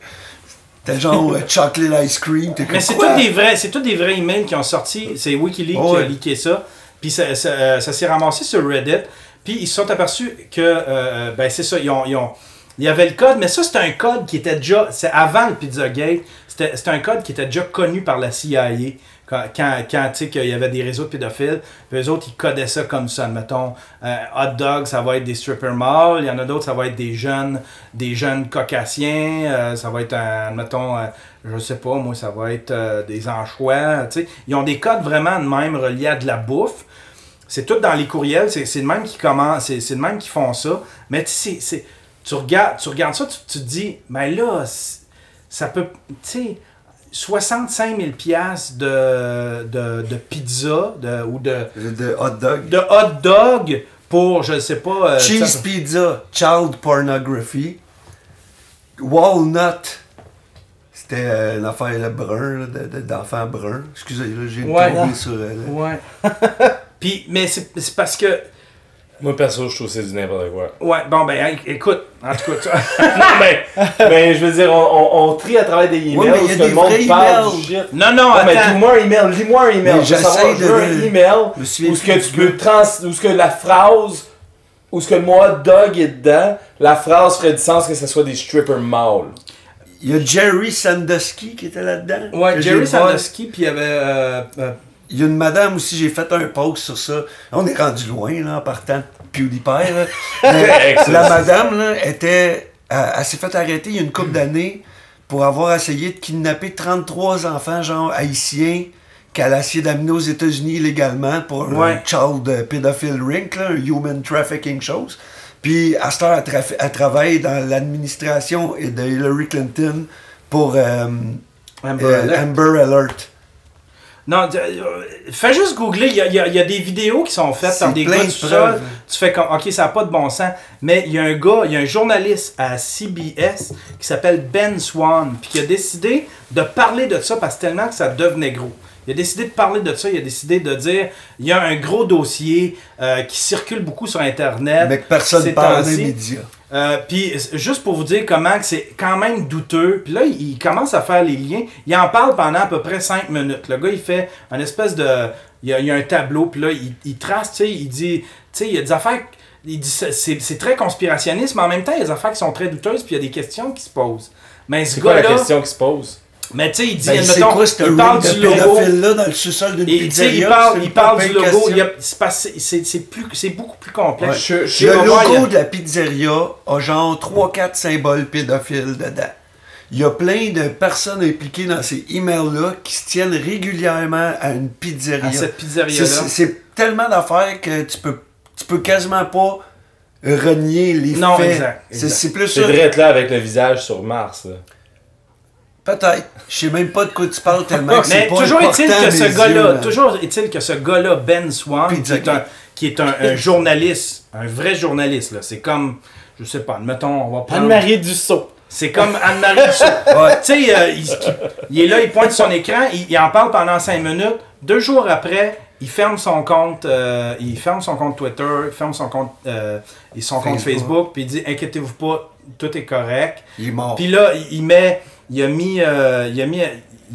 C'était genre euh, chocolate ice cream. T'es comme, Mais c'est tous des vrais, c'est des vrais emails qui ont sorti. C'est WikiLeaks Oh, qui a leaké ça. Puis ça, ça, ça s'est ramassé sur Reddit. Puis ils se sont aperçus que, euh, ben c'est ça, ils ont, ils ont- il y avait le code, mais ça c'était un code qui était déjà, c'est avant le Pizzagate, c'était un code qui était déjà connu par la CIA. Quand, quand, tu sais, qu'il y avait des réseaux de pédophiles, eux autres, ils codaient ça comme ça. Mettons, euh, hot dog, ça va être des stripper malls. Il y en a d'autres, ça va être des jeunes, des jeunes caucasiens. euh, ça va être, un, mettons, euh, je sais pas, moi, ça va être euh, des anchois. Tu sais, ils ont des codes vraiment de même reliés à de la bouffe. C'est tout dans les courriels, c'est le même qui commence, c'est le même qui font ça. Mais tu sais, regardes, tu regardes ça, tu, tu te dis, mais là, ça peut, tu sais, 65 000 piastres de, de, de pizza de, ou de, De hot dog. de hot dog pour, je sais pas... euh, Cheese pizza, child pornography. Walnut. C'était euh, une affaire là, brun, d'enfant brun. Excusez, là, j'ai Ouais, non. sur elle. Ouais. Puis, mais c'est parce que... Moi, perso, je trouve que c'est du n'importe quoi. Ouais, bon, ben, hey, écoute, en tout cas, tu- non, mais, mais je veux dire, on, on, on trie à travers des emails Ouais, mais où le monde parle emails. du shit. Non, non, Non, mais trouve-moi un email, lis-moi un email. Mais Je veux savoir, j'essaie je veux de- un email où ce que tu peux trans, où ce que la phrase, où ce que le mot hot dog est dedans, la phrase ferait du sens que ce soit des stripper malls. Il y a Jerry Sandusky qui était là-dedans. Ouais, Jerry. Sandusky, puis il y avait... euh, euh, Il y a une madame aussi, j'ai fait un post sur ça. On est rendu loin, là, en partant de PewDiePie, là. Mais la madame, là, était... Elle, elle s'est fait arrêter il y a une couple d'années pour avoir essayé de kidnapper 33 enfants, genre, haïtiens, qu'elle a essayé d'amener aux États-Unis illégalement pour un child euh, pédophile ring, là, un human trafficking chose. Puis, à cette heure, elle, travaille dans l'administration de Hillary Clinton pour euh, Amber euh, Alert. Amber Alert. Non, euh, fais juste googler. Il y a, il y a- il y a des vidéos qui sont faites par des gars sol. preuves. Tu fais comme, ok, ça n'a pas de bon sens. Mais il y a un gars, il y a un journaliste à CBS qui s'appelle Ben Swan, puis qui a décidé de parler de ça parce que tellement que ça devenait gros. Il a décidé de parler de ça, il a décidé de dire il y a un gros dossier euh, qui circule beaucoup sur Internet. Mais que personne ces parle temps-ci. médias. Euh, puis juste pour vous dire comment que c'est quand même douteux, puis là il, il commence à faire les liens, il en parle pendant à peu près 5 minutes. Le gars il fait un espèce de il y a, il y a un tableau puis là il, il trace, tu sais, il dit tu sais il y a des affaires il dit c'est- très conspirationniste mais en même temps il y a des affaires qui sont très douteuses puis il y a des questions qui se posent. Mais ce C'est quoi la question qui se pose? Mais tu sais il dit Ben, admettons, quoi ce il parle du logo pédophile-là dans le sous-sol d'une tu pizzeria? il parle, il parle du logo, question. il y a- c'est parce- c'est c'est plus c'est beaucoup plus complexe. Je- je- Le logo a- de la pizzeria a genre 3-4 symboles pédophiles dedans. Il y a plein de personnes impliquées dans ces emails-là qui se tiennent régulièrement à une pizzeria. à cette C'est- pizzeria C'est là. tellement d'affaires que tu peux, tu peux quasiment pas renier les Non, faits. C'est exact. c'est plus C'est ça. vrai être là avec le visage sur Mars. là. Peut-être. Je sais même pas de quoi tu parles tellement que Mais pas toujours est-il que ce gars-là, là. toujours est-il que ce gars-là, Ben Swan, qui est, un- qui est un, un journaliste, un vrai journaliste. là. C'est comme, je sais pas, mettons, on va prendre. Anne-Marie Dussault. C'est comme Anne-Marie Rousseau. Ouais. Tu sais, euh, il, il est là, il pointe son écran, il, il en parle pendant 5 minutes. Deux jours après, il ferme son compte, euh, il ferme son compte Twitter, il ferme son compte, euh, et son compte Facebook. Facebook, puis il dit inquiétez-vous pas, tout est correct. Il est mort. Puis là, il, il met, il a mis, euh, il a mis,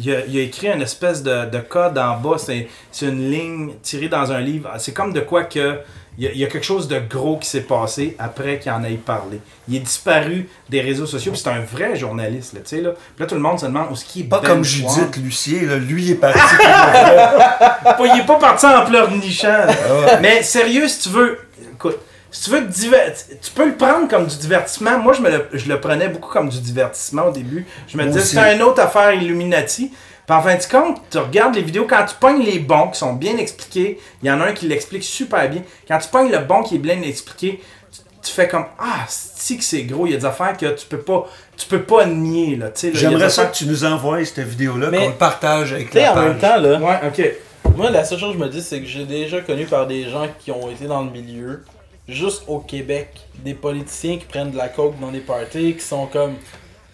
il a, il a écrit une espèce de, de code en bas. C'est, une ligne tirée dans un livre. C'est comme de quoi que il y, a, il y a quelque chose de gros qui s'est passé après qu'il en ait parlé. Il est disparu des réseaux sociaux. C'est un vrai journaliste, là, tu sais là. Puis là, tout le monde se demande où est-ce qu'il est. Pas Ben comme. Judith Lucier, là. lui il est parti. il est pas parti en pleurnichant. ouais. Mais sérieux, si tu veux, écoute, si tu veux te diver- tu peux le prendre comme du divertissement. Moi, je, me le, je le prenais beaucoup comme du divertissement au début. Je me Moi disais, c'est une autre affaire Illuminati. Puis en fin de compte, tu regardes les vidéos, quand tu pognes les bons qui sont bien expliqués, il y en a un qui l'explique super bien. Quand tu pognes le bon qui est bien expliqué, tu, tu fais comme Ah, si que c'est gros, il y a des affaires que tu peux pas, tu peux pas nier. Là, tu sais, là, J'aimerais ça affaires- que tu nous envoies cette vidéo-là, Mais- qu'on le partage avec la en page. même temps, là, Ouais, ok. moi, la seule chose que je me dis, c'est que j'ai déjà connu par des gens qui ont été dans le milieu, juste au Québec, des politiciens qui prennent de la coke dans des parties, qui sont comme.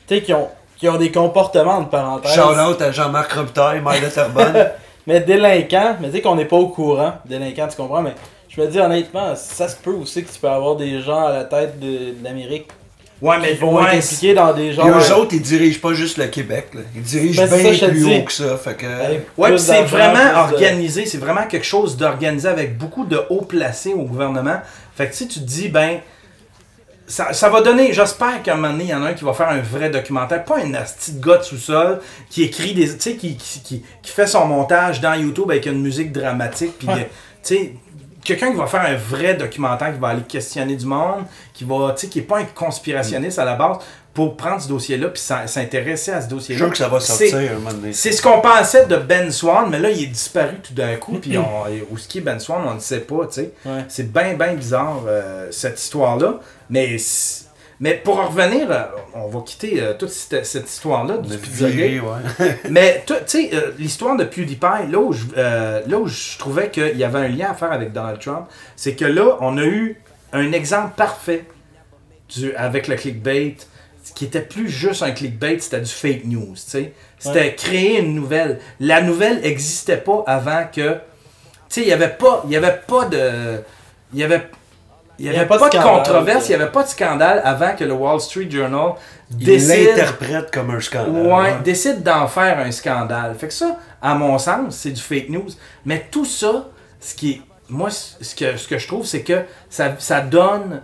Tu sais, qui ont, qui ont des comportements, de parenthèse. Shout out à Jean-Marc Robitaille, maire de Terrebonne. Mais délinquants, mais tu sais qu'on n'est pas au courant. Délinquants, tu comprends, mais je me dis honnêtement, ça se peut aussi que tu peux avoir des gens à la tête de, de l'Amérique Ouais, mais vont ouais, être impliqués dans des Et genres. eux autres, ils dirigent pas juste le Québec. Là. Ils dirigent Ben, bien ça, plus haut que ça. Fait que... avec Ouais, puis c'est vraiment de- organisé, c'est vraiment quelque chose d'organisé avec beaucoup de hauts placés au gouvernement. Fait que si tu te dis, ben, ça, ça va donner, j'espère qu'à un moment donné, il y en a un qui va faire un vrai documentaire, pas un de gars de sous-sol qui écrit des. Tu sais, qui, qui, qui, qui fait son montage dans YouTube avec une musique dramatique, puis Ouais. tu sais. Quelqu'un qui va faire un vrai documentaire, qui va aller questionner du monde, qui va, tu sais, qui est pas un conspirationniste à la base, pour prendre ce dossier-là puis s'in- s'intéresser à ce Je dossier-là. sûr que ça va C'est- sortir un moment donné. c'est ce qu'on pensait de Ben Swan, mais là, il est disparu tout d'un coup. Puis où ce qui est Ben Swan, on ne sait pas, tu sais. Ouais. C'est bien, bien bizarre, euh, cette histoire-là. Mais, mais pour en revenir, euh, on va quitter euh, toute cette, cette histoire-là du ouais. Mais tu sais, euh, l'histoire de PewDiePie, là où, je, là où je trouvais qu'il y avait un lien à faire avec Donald Trump, c'est que là, on a eu un exemple parfait du, avec le clickbait, qui était plus juste un clickbait, c'était du fake news. tu sais. C'était créer une nouvelle. La nouvelle n'existait pas avant que. Tu sais, il n'y avait pas, il y avait pas de. Il y avait. Il n'y avait, pas, de scandale, controverse, il n'y avait pas de scandale avant que le Wall Street Journal Il décide l'interprète comme un scandale. Ouais, décide d'en faire un scandale. Fait que ça, à mon sens, c'est du fake news. Mais tout ça, ce qui est. Moi, ce que, ce que je trouve, c'est que ça, ça donne.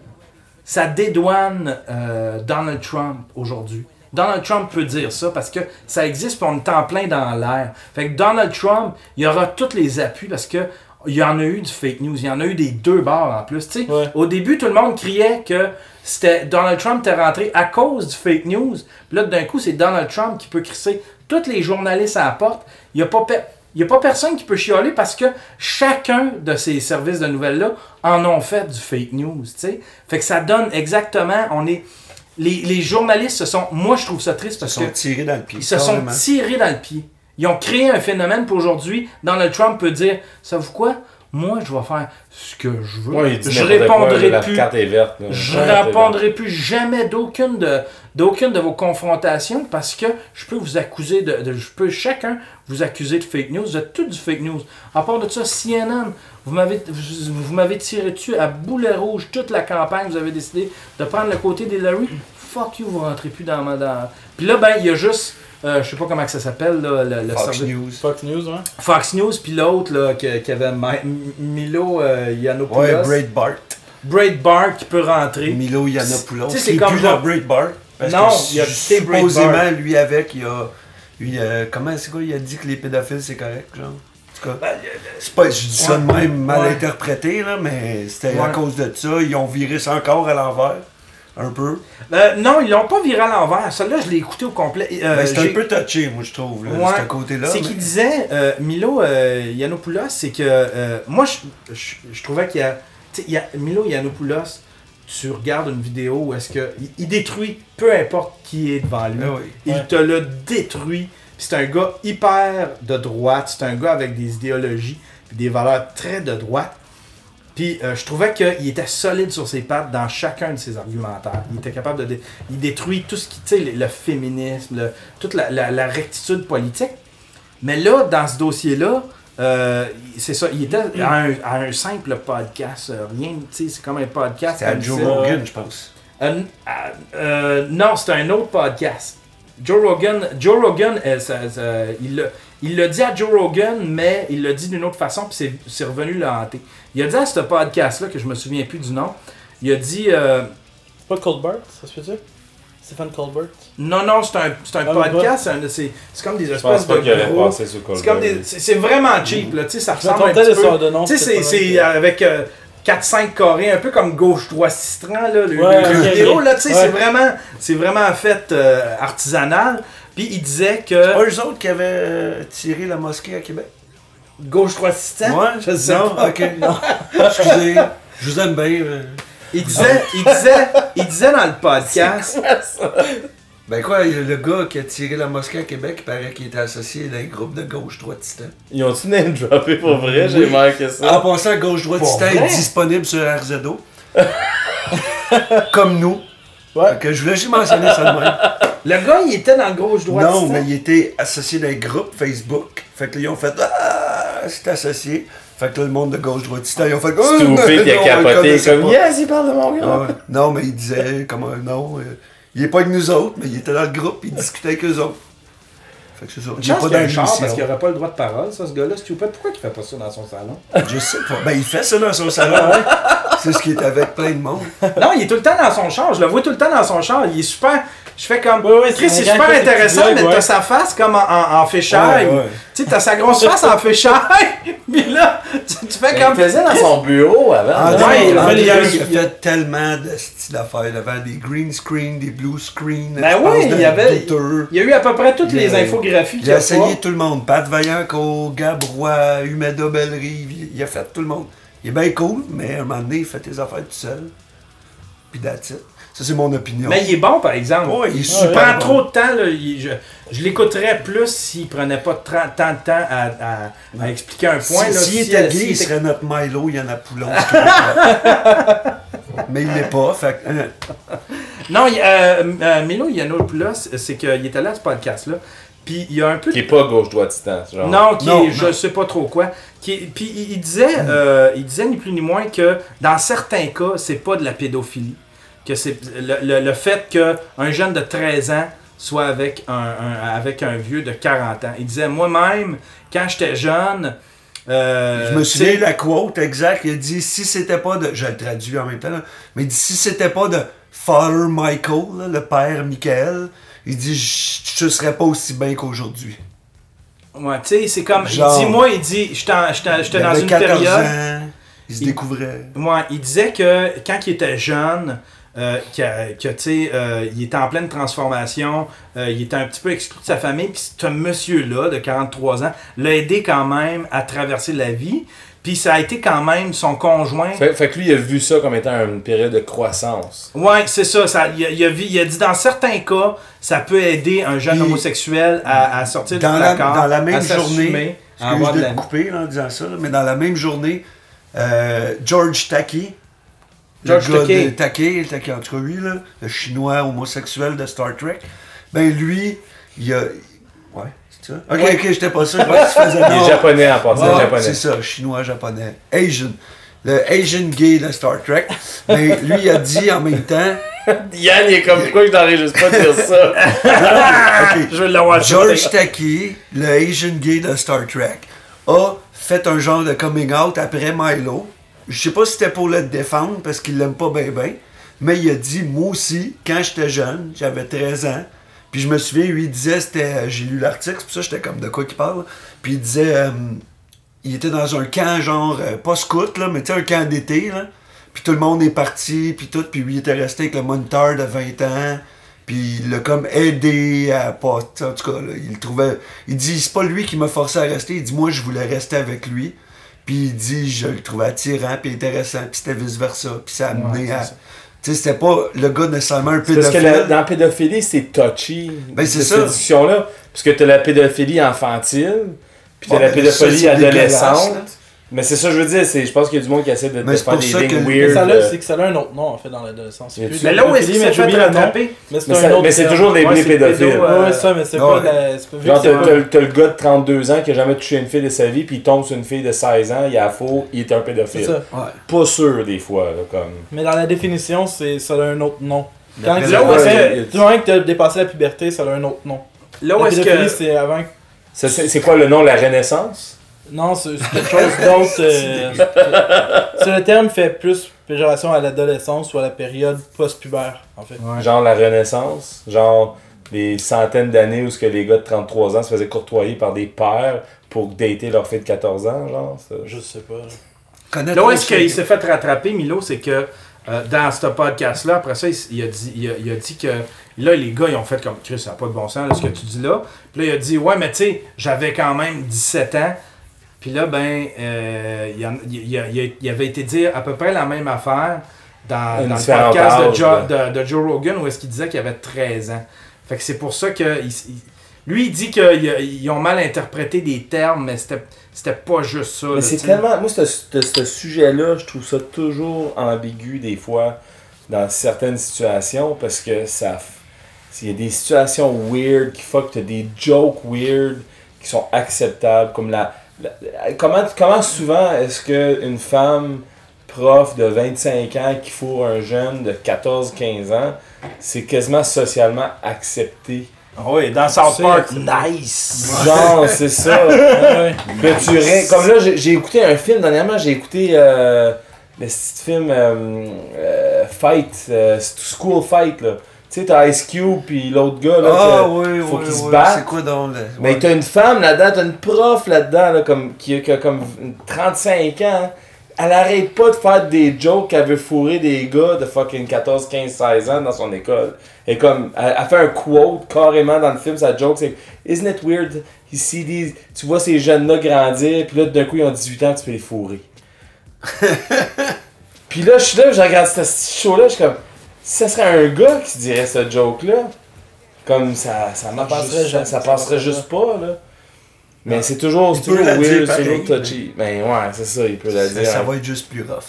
Ça dédouane euh, Donald Trump aujourd'hui. Donald Trump peut dire ça parce que ça existe puis on est en plein dans l'air. Fait que Donald Trump, il y aura tous les appuis parce que il y en a eu du fake news, il y en a eu des deux bords en plus. Ouais. Au début, tout le monde criait que c'était Donald Trump était rentré à cause du fake news. Puis là, d'un coup, c'est Donald Trump qui peut crisser tous les journalistes à la porte. Il n'y a pas il y a pas personne qui peut chialer parce que chacun de ces services de nouvelles-là en ont fait du fake news. tu sais. Fait que ça donne exactement. On est. Les, les journalistes se sont. Moi, je trouve ça triste Ils parce se que sont tirés dans le pied. ils se sont tirés dans le pied. Ils ont créé un phénomène pour aujourd'hui. Donald Trump peut dire Savez-vous quoi? Moi, je vais faire ce que je veux. Ouais, je quoi, répondrai la plus. carte est verte. là. Je est répondrai plus jamais d'aucune de, d'aucune de vos confrontations parce que je peux vous accuser de, de- je peux chacun vous accuser de fake news, de tout du fake news. À part de ça, CNN, vous m'avez, vous, vous m'avez tiré dessus à boulet rouge toute la campagne, vous avez décidé de prendre le côté d'Hillary. Fuck you, vous rentrez plus dans ma. Dans... Puis là, ben, il y a juste, euh, je sais pas comment que ça s'appelle, là, le, le Fox service- News. Fox News, ouais. Fox News, puis l'autre, là, qui, qui avait Ma- Milo euh, Yiannopoulos. Ouais, Breitbart. Breitbart qui peut rentrer. Milo Yiannopoulos. Tu sais, c'est comme plus Breitbart. Parce Non, que il a quitté supposément, Breitbart. lui avec, il a. Lui, euh, comment c'est quoi Il a dit que les pédophiles c'est correct, genre? En tout cas, Ben, c'est pas, je dis ça de même mal Ouais. interprété, là, mais c'était à cause de ça. Ils ont viré ça encore à l'envers. Un peu. Euh, non, ils l'ont pas viré à l'envers. Celle-là, je l'ai écouté au complet. Euh, mais c'est un peu touché, moi, je trouve, là, Ouais. de ce côté-là. C'est mais- qu'il disait, euh, Milo euh, Yiannopoulos, c'est que euh, moi, je, je, je trouvais qu'il y a, tu sais, il y a. Milo Yiannopoulos, tu regardes une vidéo où est-ce que il, il détruit peu importe qui est devant lui. Ah oui. Il Ouais. te le détruit. C'est un gars hyper de droite. C'est un gars avec des idéologies des valeurs très de droite. Puis euh, je trouvais qu'il était solide sur ses pattes dans chacun de ses argumentaires. Il était capable de. dé- il détruit tout ce qui. Tu sais, le, féminisme, le- toute la, la- la rectitude politique. Mais là, dans ce dossier-là, euh, c'est ça, il était à un, à un simple podcast. euh, Rien, tu sais, c'est comme un podcast. C'est à Joe. Rogan, je pense. Non, c'est un autre podcast. Joe Rogan, Joe Rogan, ça- ça- il l'a il l'a dit à Joe Rogan, mais il l'a dit d'une autre façon, puis c'est- c'est revenu le hanter. Il a dit à ce podcast-là, que je me souviens plus du nom, il a dit euh, Pas Colbert, ça se peut-tu? Stephen Colbert? Non, non, c'est un, c'est un Ah, podcast, c'est un- c'est c'est comme des Je espèces pense pas de gros. C'est comme des. C'est c'est vraiment cheap, là, tu sais, ça ressemble un petit peu. Tu sais, c'est- avec euh, 4-5 carrés, un peu comme gauche-droit citran, là, le, Ouais, le vidéo, là, tu sais, Ouais. c'est vraiment, c'est vraiment fait euh, artisanal. Puis il disait C'est que pas eux autres qui avaient euh, tiré la mosquée à Québec? gauche-droit citran, Ouais, je sais non, pas. ok. Excusez, je vous aime bien. Il disait, il disait, il disait dans le podcast, Ben quoi, le gars qui a tiré la mosquée à Québec, il paraît qu'il était associé d'un groupe de gauche-droite titan. Ils ont-tu name droppé pour vrai? J'ai Oui. manqué ça. En passant, gauche-droite Pour titan vrai? est disponible sur RZO. Comme nous. Ouais. Fait Que je voulais juste mentionner ça de même. le gars, il était dans le gauche-droit Non, citran. mais il était associé d'un groupe Facebook. Fait que là, ils ont fait Ah, c'est associé. Fait que là, le monde de gauche-droite titan, ils ont fait C'est Oh, qui a non, capoté comme. Yes, il parle de mon gars. Ah ouais. Non, mais il disait, comment, non, euh, il est pas avec nous autres, mais il était dans le groupe, il discutait avec eux autres. Fait que c'est ça. Chance pas parce qu'il n'aurait pas le droit de parole, ça, ce gars-là, stupide. Pourquoi il fait pas ça dans son salon? Je sais pas. Ben, il fait ça dans son salon. hein? C'est ce qui est avec plein de monde. Non, il est tout le temps dans son char. Je le vois tout le temps dans son char. Il est super. Je fais comme. Ouais, ouais, Chris, c'est super intéressant, mais t'as sa face comme en, en. Tu sais, t'as sa grosse face en féchaille. Puis là, tu, tu fais comme. il faisait dans son bureau avant. Ouais, il il a tellement de styles d'affaires. Il avait des green screen, des blue screen. Ben oui, il y avait-. Il y a eu à peu près toutes les infographies Il y a essayé tout le monde. Pat Vaillant, Gabrois, Humeda Bellerive. il- Il a fait tout le monde. Il est bien cool, mais à un moment donné, il fait tes affaires tout seul. Puis that's it. Ça, c'est mon opinion. Mais il est bon, par exemple. Il est Il prend bon. trop de temps. Là, il- je je l'écouterais plus s'il prenait pas tant de temps à, à- à expliquer un point. S'il Si- était gay, il était- serait notre Milo, il y en a Poulon. Mais il l'est pas, fait hein. Non, il- euh, euh, Milo Yiannopoulos, c'est qu'il était là à ce podcast-là. Puis il y a un peu Qui est pas gauche-droite titan. Genre. Non, qui Non, est, je sais pas trop quoi. Qui est- puis il, il disait, euh, il disait ni plus ni moins que dans certains cas, c'est pas de la pédophilie. Que c'est le, le- le fait qu'un jeune de 13 ans soit avec un, un- avec un vieux de 40 ans. Il disait moi-même, quand j'étais jeune. euh, je me souviens de la quote exacte. Il a dit si c'était pas de. Je le traduis en même temps, là, mais il dit si c'était pas de Father Michael, là, le père Michael, il dit je ne serais pas aussi bien qu'aujourd'hui. Ouais, tu sais, c'est comme. Genre- il dit, moi, il dit, j'étais dans une 14 période. ans, il se Il- découvrait. Ouais, il disait que quand il était jeune, euh, que, que, tu sais, euh, il était en pleine transformation, euh, il était un petit peu exclu de sa famille, puis ce monsieur-là, de 43 ans, l'a aidé quand même à traverser la vie, puis ça a été quand même son conjoint. Fait, fait que lui, il a vu ça comme étant une période de croissance. Ouais, c'est ça, ça il, a, il a vu- il a dit dans certains cas, ça peut aider un jeune Puis, homosexuel à, à sortir Dans du la, placard, dans la à même s'assumer, journée, à excuse avoir de de la couper là, en disant ça, là, mais dans la même journée, euh, George Takei, George le gars Takei. de Takei, Takei, en tout cas lui, là, le chinois homosexuel de Star Trek, ben lui, il a... Ouais, c'est ça? Ok, Ouais. ok, j'étais pas sûr, que tu faisais Il est japonais en passant, Ouais, japonais. c'est ça, chinois, japonais, Asian. Le Asian gay de Star Trek. Mais lui, il a dit en même temps... Yann, il est comme pourquoi je n'enregistre pas de dire ça? Je veux l'avoir George Takei, le Asian gay de Star Trek, a fait un genre de coming out après Milo. Je sais pas si c'était pour le défendre parce qu'il l'aime pas bien bien, mais il a dit moi aussi quand j'étais jeune, j'avais 13 ans, puis je me souviens lui il disait c'était j'ai lu l'article, c'est pour ça j'étais comme de quoi qu'il parle. Puis il disait euh, il était dans un camp genre euh, pas scout là, mais tu sais un camp d'été là. Puis tout le monde est parti, puis tout, puis lui il était resté avec le moniteur de 20 ans. Puis il l'a comme aidé à pas. En tout cas, là, il le trouvait. Il dit c'est pas lui qui m'a forcé à rester. Il dit moi je voulais rester avec lui. Puis il dit je le trouvais attirant puis intéressant. Puis c'était vice versa. Puis ça a amené à. Tu sais, c'était pas le gars nécessairement un Parce que pédophile. la- dans la pédophilie, c'est touchy. Ben, c'est ça. Cette discussion-là. Parce que t'as la pédophilie infantile, puis t'as la ben, pédophilie adolescente. Mais c'est ça que je veux dire, c'est, je pense qu'il y a du monde qui essaie de, Mais de faire des lignes que- Mais weird. ça, là, euh, c'est que ça a un autre nom, en fait, dans l'adolescence. C'est Mais Mais de là où est-ce qu'il mais s'est fait rattraper? Mais c'est mais, un ça- autre mais c'est toujours des Ouais, pédophiles. pédo, euh, Ouais, ça, mais c'est pas Genre, t'as, le gars de 32 ans qui a jamais touché une fille de sa vie, puis il tombe sur une fille de 16 ans, il a faux, il est un C'est pédophile. Pas sûr, des fois, là, comme. Mais dans la définition, c'est ça a un autre nom. Quand tu que- tu as dépassé la puberté, ça a un autre nom. Là où est-ce que. c'est avant. C'est quoi le nom, la Renaissance? Non, c'est quelque chose d'autre. euh, c'est le terme fait plus péjoration à l'adolescence ou à la période post-pubère, en fait. Ouais. Genre la Renaissance? Genre des centaines d'années où ce que les gars de 33 ans se faisaient courtoyer par des pères pour dater leur fille de 14 ans, genre? ça? Je sais pas. là. Connaître Là où est-ce qu'il s'est fait rattraper, Milo, c'est que euh, dans ce podcast-là, après ça, il, a dit, il, a, il a dit que là, les gars, ils ont fait comme Chris, ça n'a pas de bon sens, là, ce que tu dis là. Puis là, il a dit, ouais, mais tu sais, j'avais quand même 17 ans. Puis là, ben, euh, il, y il- a- il il avait été dire à peu près la même affaire dans, le podcast de, Jo- de- de Joe Rogan où est-ce qu'il disait qu'il avait 13 ans. Fait que c'est pour ça que. il lui, il dit qu'ils ont mal interprété des termes, mais c'était c'était pas juste ça. Mais c'est tellement. Moi, ce, ce- ce sujet-là, je trouve ça toujours ambigu des fois dans certaines situations parce que ça. Il y a des situations weird qui font que t'as des jokes weird qui sont acceptables. Comme la. Comment, comment souvent est-ce qu'une femme prof de 25 ans qui fourre un jeune de 14-15 ans, c'est quasiment socialement accepté? Ah Oui, dans South Park. Nice! Genre, c'est ça. Que tu Comme là, j'ai écouté un film dernièrement, j'ai écouté euh, le petit film euh, euh, Fight, euh, School Fight là. Tu sais, t'as Ice Cube puis l'autre gars là. Ah que- oui, faut oui, qu'ils se oui. battent. C'est quoi donc le... Mais t'as une femme là-dedans, t'as une prof là-dedans là, comme, qui, a- qui a comme 35 ans. Elle arrête pas de faire des jokes qu'elle veut fourrer des gars de fucking 14, 15, 16 ans dans son école. Et comme, elle, elle fait un quote carrément dans le film, sa joke, c'est Isn't it weird? See these- Tu vois ces jeunes-là grandir, puis là d'un coup ils ont 18 ans, tu peux les fourrer. puis là, je suis là, je regarde ce show-là, je suis comme, ça serait un gars qui dirait ce joke-là, comme ça, ça, marche passerait juste- ça, ça passerait juste pas, là. Mais c'est toujours, c'est toujours weird, c'est toujours touchy. Ben ouais, c'est ça, il peut la Ça, dire. ça va être juste plus rough.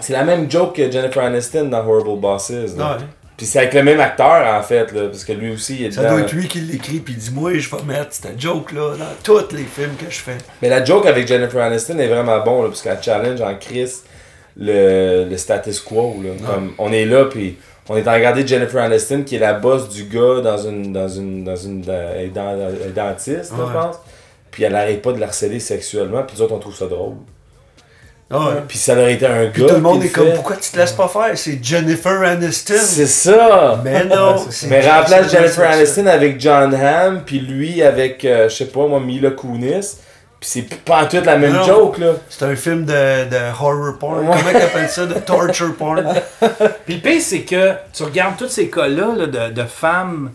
C'est la même joke que Jennifer Aniston dans Horrible Bosses. là. Ouais. Puis c'est avec le même acteur en fait, là, parce que lui aussi il est Ça dedans. doit être lui qui l'écrit, puis il dit Moi, je vais mettre cette joke-là dans tous les films que je fais. Mais la joke avec Jennifer Aniston est vraiment bon, là, parce qu'elle challenge en Chris le, le status quo. Là. Comme, on est là, puis on est en regarder Jennifer Aniston, qui est la boss du gars dans une. dans une. dans une. est dans- dentiste, Ouais. je pense. Puis elle arrête pas de la harceler sexuellement, puis nous autres on trouve ça drôle. Ah ouais. Puis ça aurait été un gars. Puis tout le monde est comme. Pourquoi tu te laisses pas faire? C'est Jennifer Aniston. C'est ça! Mais non, Mais remplace Jennifer Aniston avec John Hamm, puis lui avec, euh, je sais pas moi, Mila Kunis. Puis c'est pas en tout la même Non. joke, là. C'est un film de, de horror porn. Ouais. Comment ils appellent ça? De torture porn. Puis le pire, c'est que tu regardes tous ces cas-là là, de, de femmes,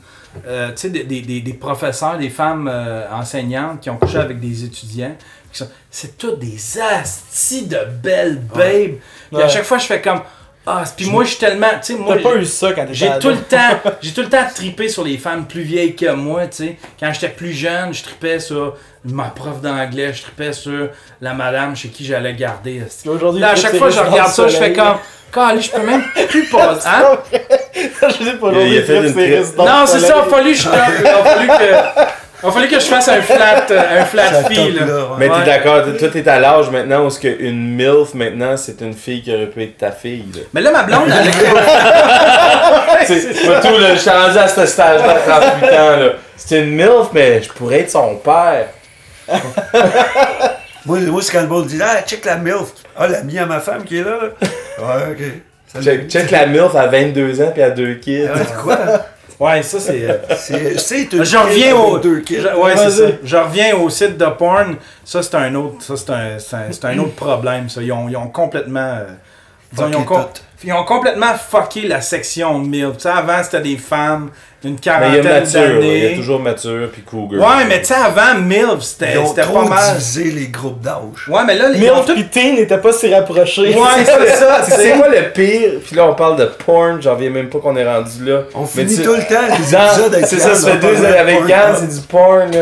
euh, tu sais, des, des, des- des professeurs, des femmes euh, enseignantes qui ont couché avec des étudiants. qui sont- C'est toutes des astis de belles babes. Puis à Ouais. chaque fois, je fais comme. Ah, puis moi, je suis tellement. Tu sais, moi. T'as pas eu ça quand t'étais J'ai tout le temps, j'ai tout le temps trippé sur les femmes plus vieilles que moi, tu sais. Quand j'étais plus jeune, je trippais sur ma prof d'anglais, je trippais sur la madame chez qui j'allais garder. Aujourd'hui, Là, à chaque fois que je regarde ça, je fais comme, Calé, je peux même plus passer. Hein? je sais pas, aujourd'hui, Non, c'est ça, il a fallu que je il a fallu que, a je fasse un flat, euh, un flat top, là. là, ouais. Mais t'es d'accord, toi t'es à l'âge maintenant où ce qu'une MILF maintenant c'est une fille qui aurait pu être ta fille. Là. Mais là, ma blonde, elle C'est pas tout, là, je suis rendu à ce stage-là à 38 ans. là. C'est une MILF, mais je pourrais être son père. Moi, moi c'est quand le monde dit Ah, check la MILF. Ah, l'ami à ma femme qui est là. là. Ouais, ok. Check, check la MILF à 22 ans puis à deux kids. Ah, quoi? Ouais, ça, c'est. euh, C'est c'est une Je reviens au. deux je- ouais, c'est ça. Je reviens au site de porn. Ça, c'est un autre. Ça, c'est un, c'est un, c'est un autre problème. Ça. Ils, ont, ils ont complètement. euh, disons, ils, ont Ils ont complètement fucké la section MILF. Tu sais, avant, c'était des femmes d'une quarantaine mature, là. il y a d'années. toujours mature puis cougar. Ouais, mais tu sais, avant, MILF, c'était Ils ont pas mal. divisé les groupes d'âge. Ouais, mais là, ils ont Milf tout. pis Teen n'étaient pas si rapprochés. Ouais, c'est ça. C'est quoi le pire? Puis là on parle de porn, j'en viens même pas qu'on est rendu là. On Mais finit tout le temps les épisodes avec C'est ça, ça fait deux avec. Yann, c'est du porn là.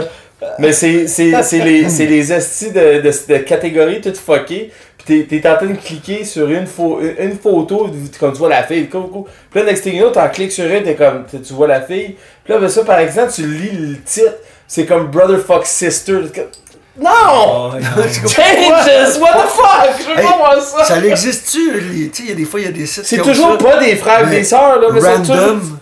Mais c'est c'est- c'est les, c'est les estis de, de, de catégories toutes fuckées. Puis t'es, t'es en train de cliquer sur une, pho- une photo, comme tu vois la fille. Cool, cool. Puis là, next thing you know, t'en cliques sur une, t'es comme, tu tu vois la fille. Puis là, ben ça, par exemple, tu lis le titre. C'est comme Brother Fuck Sister. Non! Changes! What the fuck? Je veux Hey, pas voir ça! Ça l'existe-tu? les- Tu sais, il y a des fois, il y a des sites C'est comme toujours ça? pas des frères et des sœurs, là, mais c'est toujours- Random.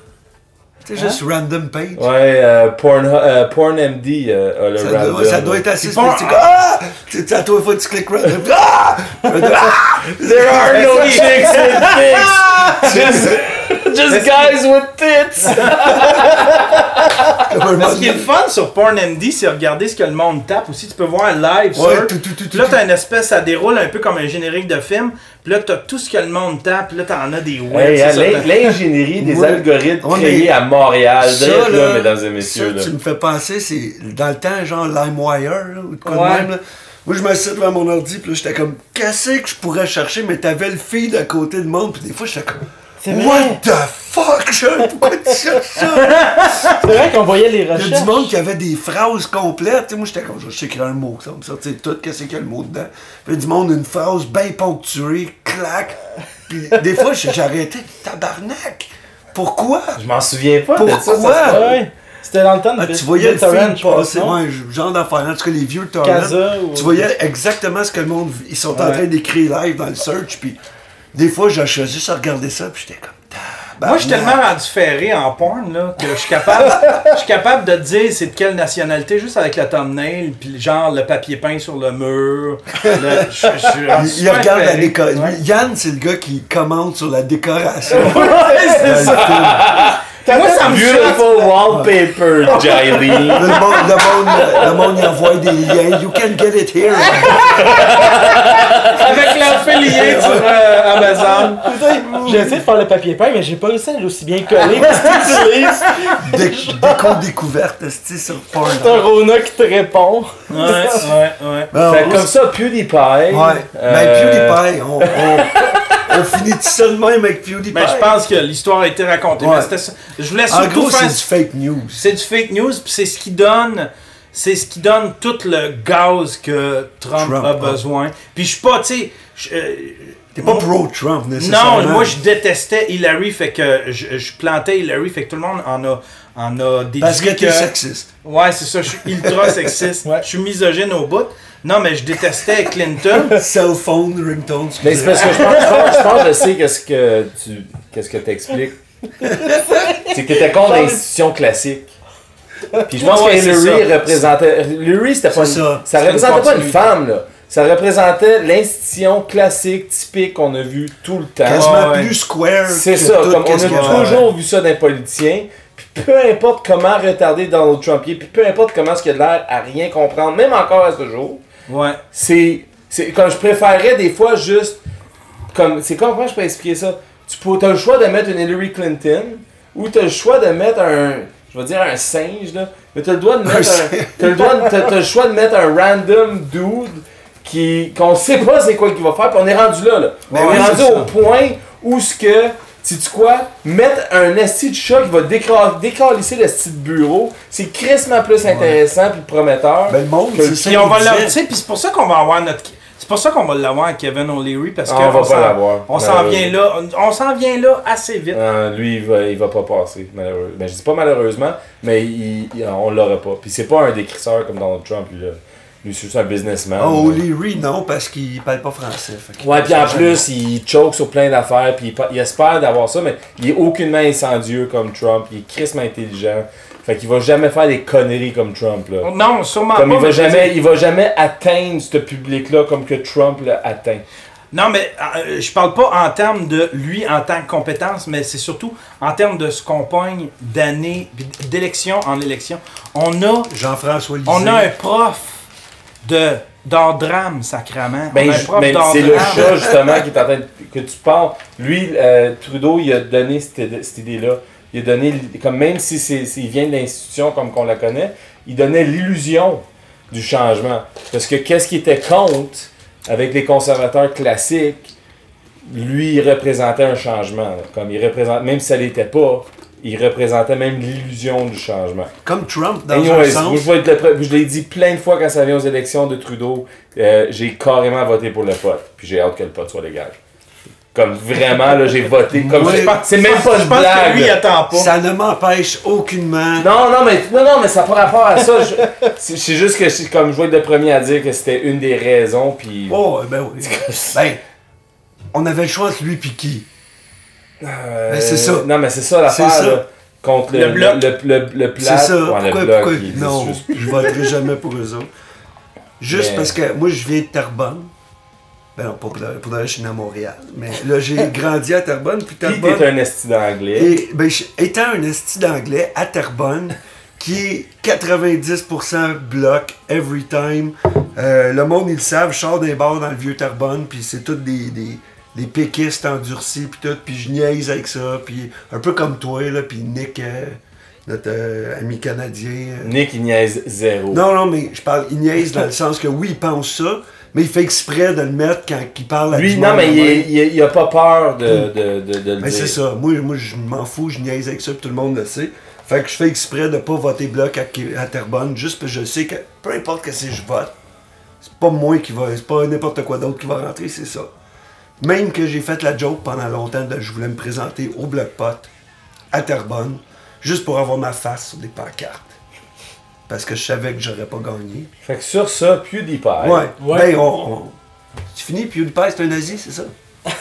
Tu sais, juste random page. Ouais, euh, porn, euh, PornMD euh, a le Ça random. doit, ça doit être assez spécifique. Ah! Tu sais, à toi, fois, tu cliques random. Ah! Random. Ah! There are no chicks with dicks! Just, just guys with tits! Un Mais ce qui est le fun sur PornMD, c'est regarder ce que le monde tape aussi. Tu peux voir live Ouais, sur. tout, tout, tout, Puis là, t'as une espèce, ça déroule un peu comme un générique de film. Puis là, t'as tout ce que le monde tape. Puis là, t'en as des. Hey, c'est hein, L'ingénierie des Ouais. algorithmes Ouais, créés mais à Montréal, Ça, là, là, mesdames et messieurs. ça, là. tu me fais penser, c'est dans le temps, genre LimeWire, là, ou de quoi de Ouais. même. Là. Moi, je m'assieds devant mon ordi, puis là, j'étais comme, qu'est-ce que je pourrais chercher, mais t'avais le feed à côté de monde, puis des fois, j'étais comme, C'est vrai. what the fuck, Sean? pourquoi tu cherches ça? C'est vrai qu'on voyait les Il y a recherches. du monde qui avait des phrases complètes. Tu sais, moi, j'étais comme, je sais un mot, ça va me sortir tout, qu'est-ce qu'il y a le mot dedans. Puis il y a du monde, une phrase bien ponctuée, clac. Puis des fois, arrêté, tabarnak. Pourquoi? Je m'en souviens pas. Pourquoi? C'était dans le temps de Ah, tu voyais le film passer, ouais, genre d'affaires, en tout cas les vieux torrents. Tu voyais exactement ce que le monde, ils sont en train d'écrire live dans le search, puis des fois, j'ai choisi à regarder ça, puis j'étais comme, Moi, je suis tellement rendu ferré en porn là, que je suis capable, je suis capable de te dire c'est de quelle nationalité juste avec le thumbnail, puis genre le papier peint sur le mur. Le- je, je suis rendu Il, regarde la décoration. Ouais. Yann, c'est le gars qui commente sur la décoration. Ouais, c'est ça. Moi, ça me Beautiful wallpaper, Jiley. Le monde, le monde, le monde, il envoie des liens. You can get it here. Avec l'affilié sur euh, Amazon. J'ai essayé de faire le papier peint, mais j'ai pas réussi à l'aussi bien coller parce que tu utilises. Dé- Déco découverte, esti, sur Pornhub. C'est un Rona qui te répond. Ouais, ouais, ouais. Ben, Fait on- comme ça, PewDiePie. Ouais. euh, Ben, PewDiePie, on, on, on finit tout ça de même avec PewDiePie. Mais je pense que l'histoire a été racontée. Ouais. Mais c'était ça. Je voulais En surtout gros, faire. c'est du fake news. C'est du fake news, puis c'est ce qui donne. C'est ce qui donne tout le gaz que Trump, Trump, a besoin. Puis je suis pas, tu sais. euh, T'es pas pro-Trump, nécessairement. Non, moi je détestais Hillary, fait que je, je plantais Hillary, fait que tout le monde en a, en a déduit Parce que que. t'es sexiste. Ouais, c'est ça, je suis ultra sexiste. Ouais. Je suis misogyne au bout. Non, mais je détestais Clinton. Cell phone, ringtone. Mais c'est parce que je pense, je pense, je pense que je sais qu'est-ce que tu qu'est-ce que t'expliques. C'est que t'étais contre l'institution classique. Puis je pense Ouais, que Hillary représentait. Hillary, c'était pas une, ça. ça. Représentait pas une femme, là. Ça représentait l'institution classique, typique qu'on a vu tout le temps. Quasiment Ouais, plus square. C'est ça, comme on a toujours vu ça d'un politicien. Puis peu importe comment retarder Donald Trump, puis peu importe comment ce qu'il a de l'air à rien comprendre, même encore à ce jour, Ouais. c'est c'est comme je préférerais des fois juste comme c'est comment je peux expliquer ça? Tu peux as le choix de mettre une Hillary Clinton ou tu as le choix de mettre un je vais dire un singe là mais tu as le droit de mettre un, le droit de- t'as- t'as le choix de mettre un random dude qui qu'on sait pas c'est quoi qu'il va faire puis on est rendu là là Ouais, on est rendu au point où ce que sais-tu quoi? Mettre un esti de chat qui va décalisser le style de bureau, c'est crissement plus intéressant puis prometteur. Ben, le monde, c'est ça. Tu sais, puis c'est pour ça qu'on va avoir notre. C'est pour ça qu'on va l'avoir Kevin O'Leary parce Ah, qu'on on va pas s'en- l'avoir, On s'en vient là, on, on s'en vient là assez vite. Euh, lui, il va, il va pas passer, malheureusement. Ben, je dis pas malheureusement, mais il, il- on l'aura pas. Puis c'est pas un décrisseur comme Donald Trump, lui. Là. Lui, c'est juste un businessman. Oh, là. O'Leary, non, parce qu'il parle pas français. Ouais, puis en plus, il choke sur plein d'affaires, puis il espère d'avoir ça, mais il est aucunement incendieux comme Trump, il est crissement intelligent. Fait qu'il va jamais faire des conneries comme Trump, là. Non, sûrement Comme pas. il va jamais, il va jamais atteindre ce public-là comme que Trump l'a atteint. Non, mais euh, je parle pas en termes de lui en tant que compétence, mais c'est surtout en termes de ce qu'on pogne d'année, d'élection en élection. On a, Jean-François Lisée. on a un prof de d'art drame, sacrament. Ben, on a un ju- prof ben, d'art c'est le chat justement qui est en train de, que tu parles. Lui, euh, Trudeau, il a donné cette, cette idée-là. Il a donné, comme même si s'il vient de l'institution comme qu'on la connaît, il donnait l'illusion du changement. Parce que qu'est-ce qui était contre avec les conservateurs classiques, lui, il représentait un changement. là. Comme il représente, même si ça l'était pas, il représentait même l'illusion du changement. Comme Trump, dans sens. le pre- je l'ai dit plein de fois quand ça vient aux élections de Trudeau, euh, j'ai carrément voté pour le pote. Puis j'ai hâte que le pote soit légal. Comme vraiment, là, j'ai voté. Comme Oui. je pense- c'est même pas Je une pense blague. que lui, il attend pas. Ça ne m'empêche aucunement. Non, non, mais, non, non, mais ça n'a pas rapport à ça. C'est c'est juste que je- comme je vais être le premier à dire que c'était une des raisons. Puis. Oh, ben oui. ben, on avait le choix entre lui et qui? Euh, Mais c'est ça. Non, mais c'est ça l'affaire. C'est ça. là. Contre le, Le bloc. Le, le. C'est ça. Pourquoi, bloc, Non, juste- je voterai jamais pour eux autres. Juste Mais- parce que moi, je viens de Terrebonne. Ben non, pas pour pour je suis né à Montréal. Mais là, j'ai grandi à Terrebonne. Puis Puis Terrebonne. t'es un esti d'anglais. Et ben, étant un esti d'anglais à Terrebonne, qui est 90% bloc every time, euh, le monde ils le savent, je sors des bars dans le vieux Terrebonne, puis c'est tous des, des, des péquistes endurcis, puis tout, puis je niaise avec ça, puis un peu comme toi, là, puis Nick, euh, notre euh, ami canadien. euh, Nick, il niaise zéro. non, non, mais je parle, il niaise dans le sens que oui, il pense ça, mais il fait exprès de le mettre quand il parle à Lui, non, mais il, est- il, a pas peur de, de, de, de le Mais dire. c'est ça. Moi, moi je m'en fous, je niaise avec ça, puis tout le monde le sait. Fait que je fais exprès de pas voter bloc à, à Terrebonne, juste parce que je sais que peu importe que si je vote, c'est pas moi qui va, c'est pas n'importe quoi d'autre qui va rentrer, c'est ça. Même que j'ai fait la joke pendant longtemps de je voulais me présenter au bloc pot à Terrebonne, juste pour avoir ma face sur des pancartes. Parce que je savais que j'aurais pas gagné. Fait que sur ça, PewDiePie. Ouais. Ouais. Ben, on, on- C'est fini, PewDiePie, c'est un nazi, c'est ça?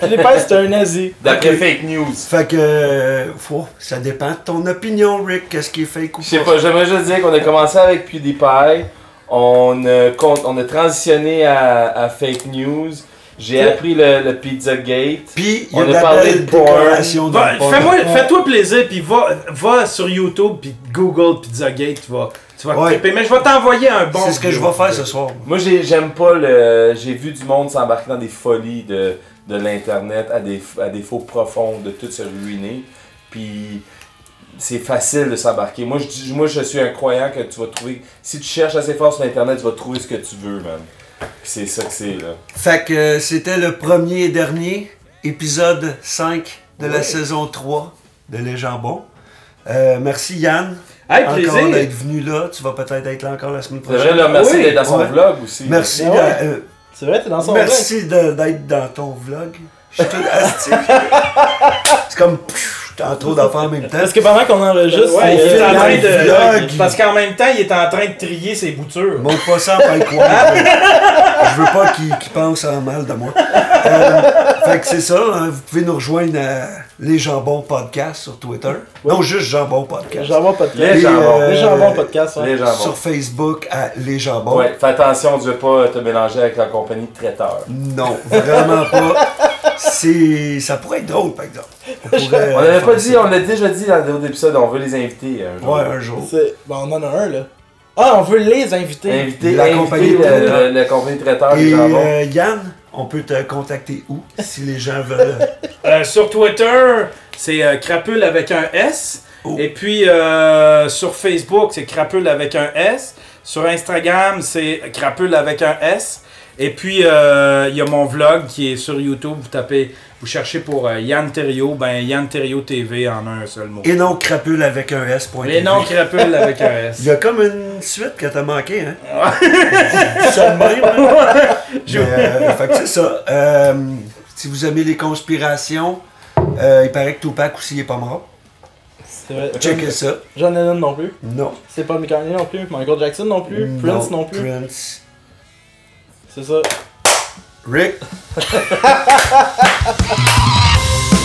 Philippe c'est un nazi. D'après fake news. Fait que, euh, faut- ça dépend de ton opinion, Rick, qu'est-ce qui est fake ou Je sais pas, j'aimerais juste dire qu'on a commencé avec PewDiePie. On a, con- on a transitionné à, à fake news. J'ai appris le, le Pizzagate. Puis, il y On a de a parlé de porn. Va- porn. Fais-moi, fais-toi plaisir, puis va, va sur YouTube, puis Google Pizzagate, tu vas, tu vas Ouais. triper. Mais je vais t'envoyer un bon. C'est ce que je vais faire ce soir. Moi, j'ai- j'aime pas le. J'ai vu du monde s'embarquer dans des folies de, de l'Internet à des, à des faux profonds, de tout se ruiner. Puis c'est facile de s'embarquer. Moi je, dis- moi, je suis un croyant que tu vas trouver. Si tu cherches assez fort sur Internet, tu vas trouver ce que tu veux, man. C'est ça que c'est, là. Fait que euh, c'était le premier et dernier épisode 5 de la saison 3 de Les Jambons. Euh, merci Yann. Hey, encore plaisir. d'être venu là. Tu vas peut-être être là encore la semaine prochaine. remercier Oui. d'être dans son Ouais. vlog aussi. Merci, Ben ouais. euh, C'est vrai, t'es dans son merci de- d'être dans ton vlog. Je suis tout. C'est comme trop d'affaires en même temps. Parce que pendant qu'on enregistre, Ouais, il on est fait en train de. vlog. Parce qu'en même temps, il est en train de trier ses boutures. Montre pas ça à Mike Ward. Je veux pas qu'il pense en mal de moi. Euh, fait que c'est ça. hein, vous pouvez nous rejoindre à Les Jambons Podcast sur Twitter. Non, juste Jambons Podcast. Jambon podcast. Les Et, jambons. euh, Les jambons podcast, ouais. Les jambons. Sur Facebook à Les Jambons. Ouais, fais attention, tu veux pas te mélanger avec la compagnie de traiteurs. Non, vraiment pas. C'est, ça pourrait être drôle, par exemple. On On euh, pas dit, ça. on l'a déjà dit dans d'autres épisodes, on veut les inviter un jour. Ouais, un jour. Ben, on en a un, là. Ah, on veut les inviter. Inviter, La inviter compagnie de le- le- la compagnie de traiteurs Et euh, Yann, on peut te contacter où si les gens veulent? Euh, sur Twitter, c'est euh, Crapule avec un S. Oh. Et puis euh, sur Facebook, c'est Crapule avec un S. Sur Instagram, c'est Crapule avec un S. Et puis euh, il y a mon vlog qui est sur YouTube. Vous tapez, vous cherchez pour euh, Yann Terrio, ben Yann Terrio TV en un seul mot. Et non crapule avec un S. TV. noms Crapule avec un S. Il y a comme une suite que t'as manqué, hein? ça de même, hein? Mais, euh, fait que c'est ça. Euh, si vous aimez les conspirations, euh, il paraît que Tupac aussi est pas mort. C'est vrai. Checkez ça. John Lennon non plus. Non. C'est pas McCartney non plus. Michael Jackson non plus. Prince non plus. Prince. C'est ça. Rick?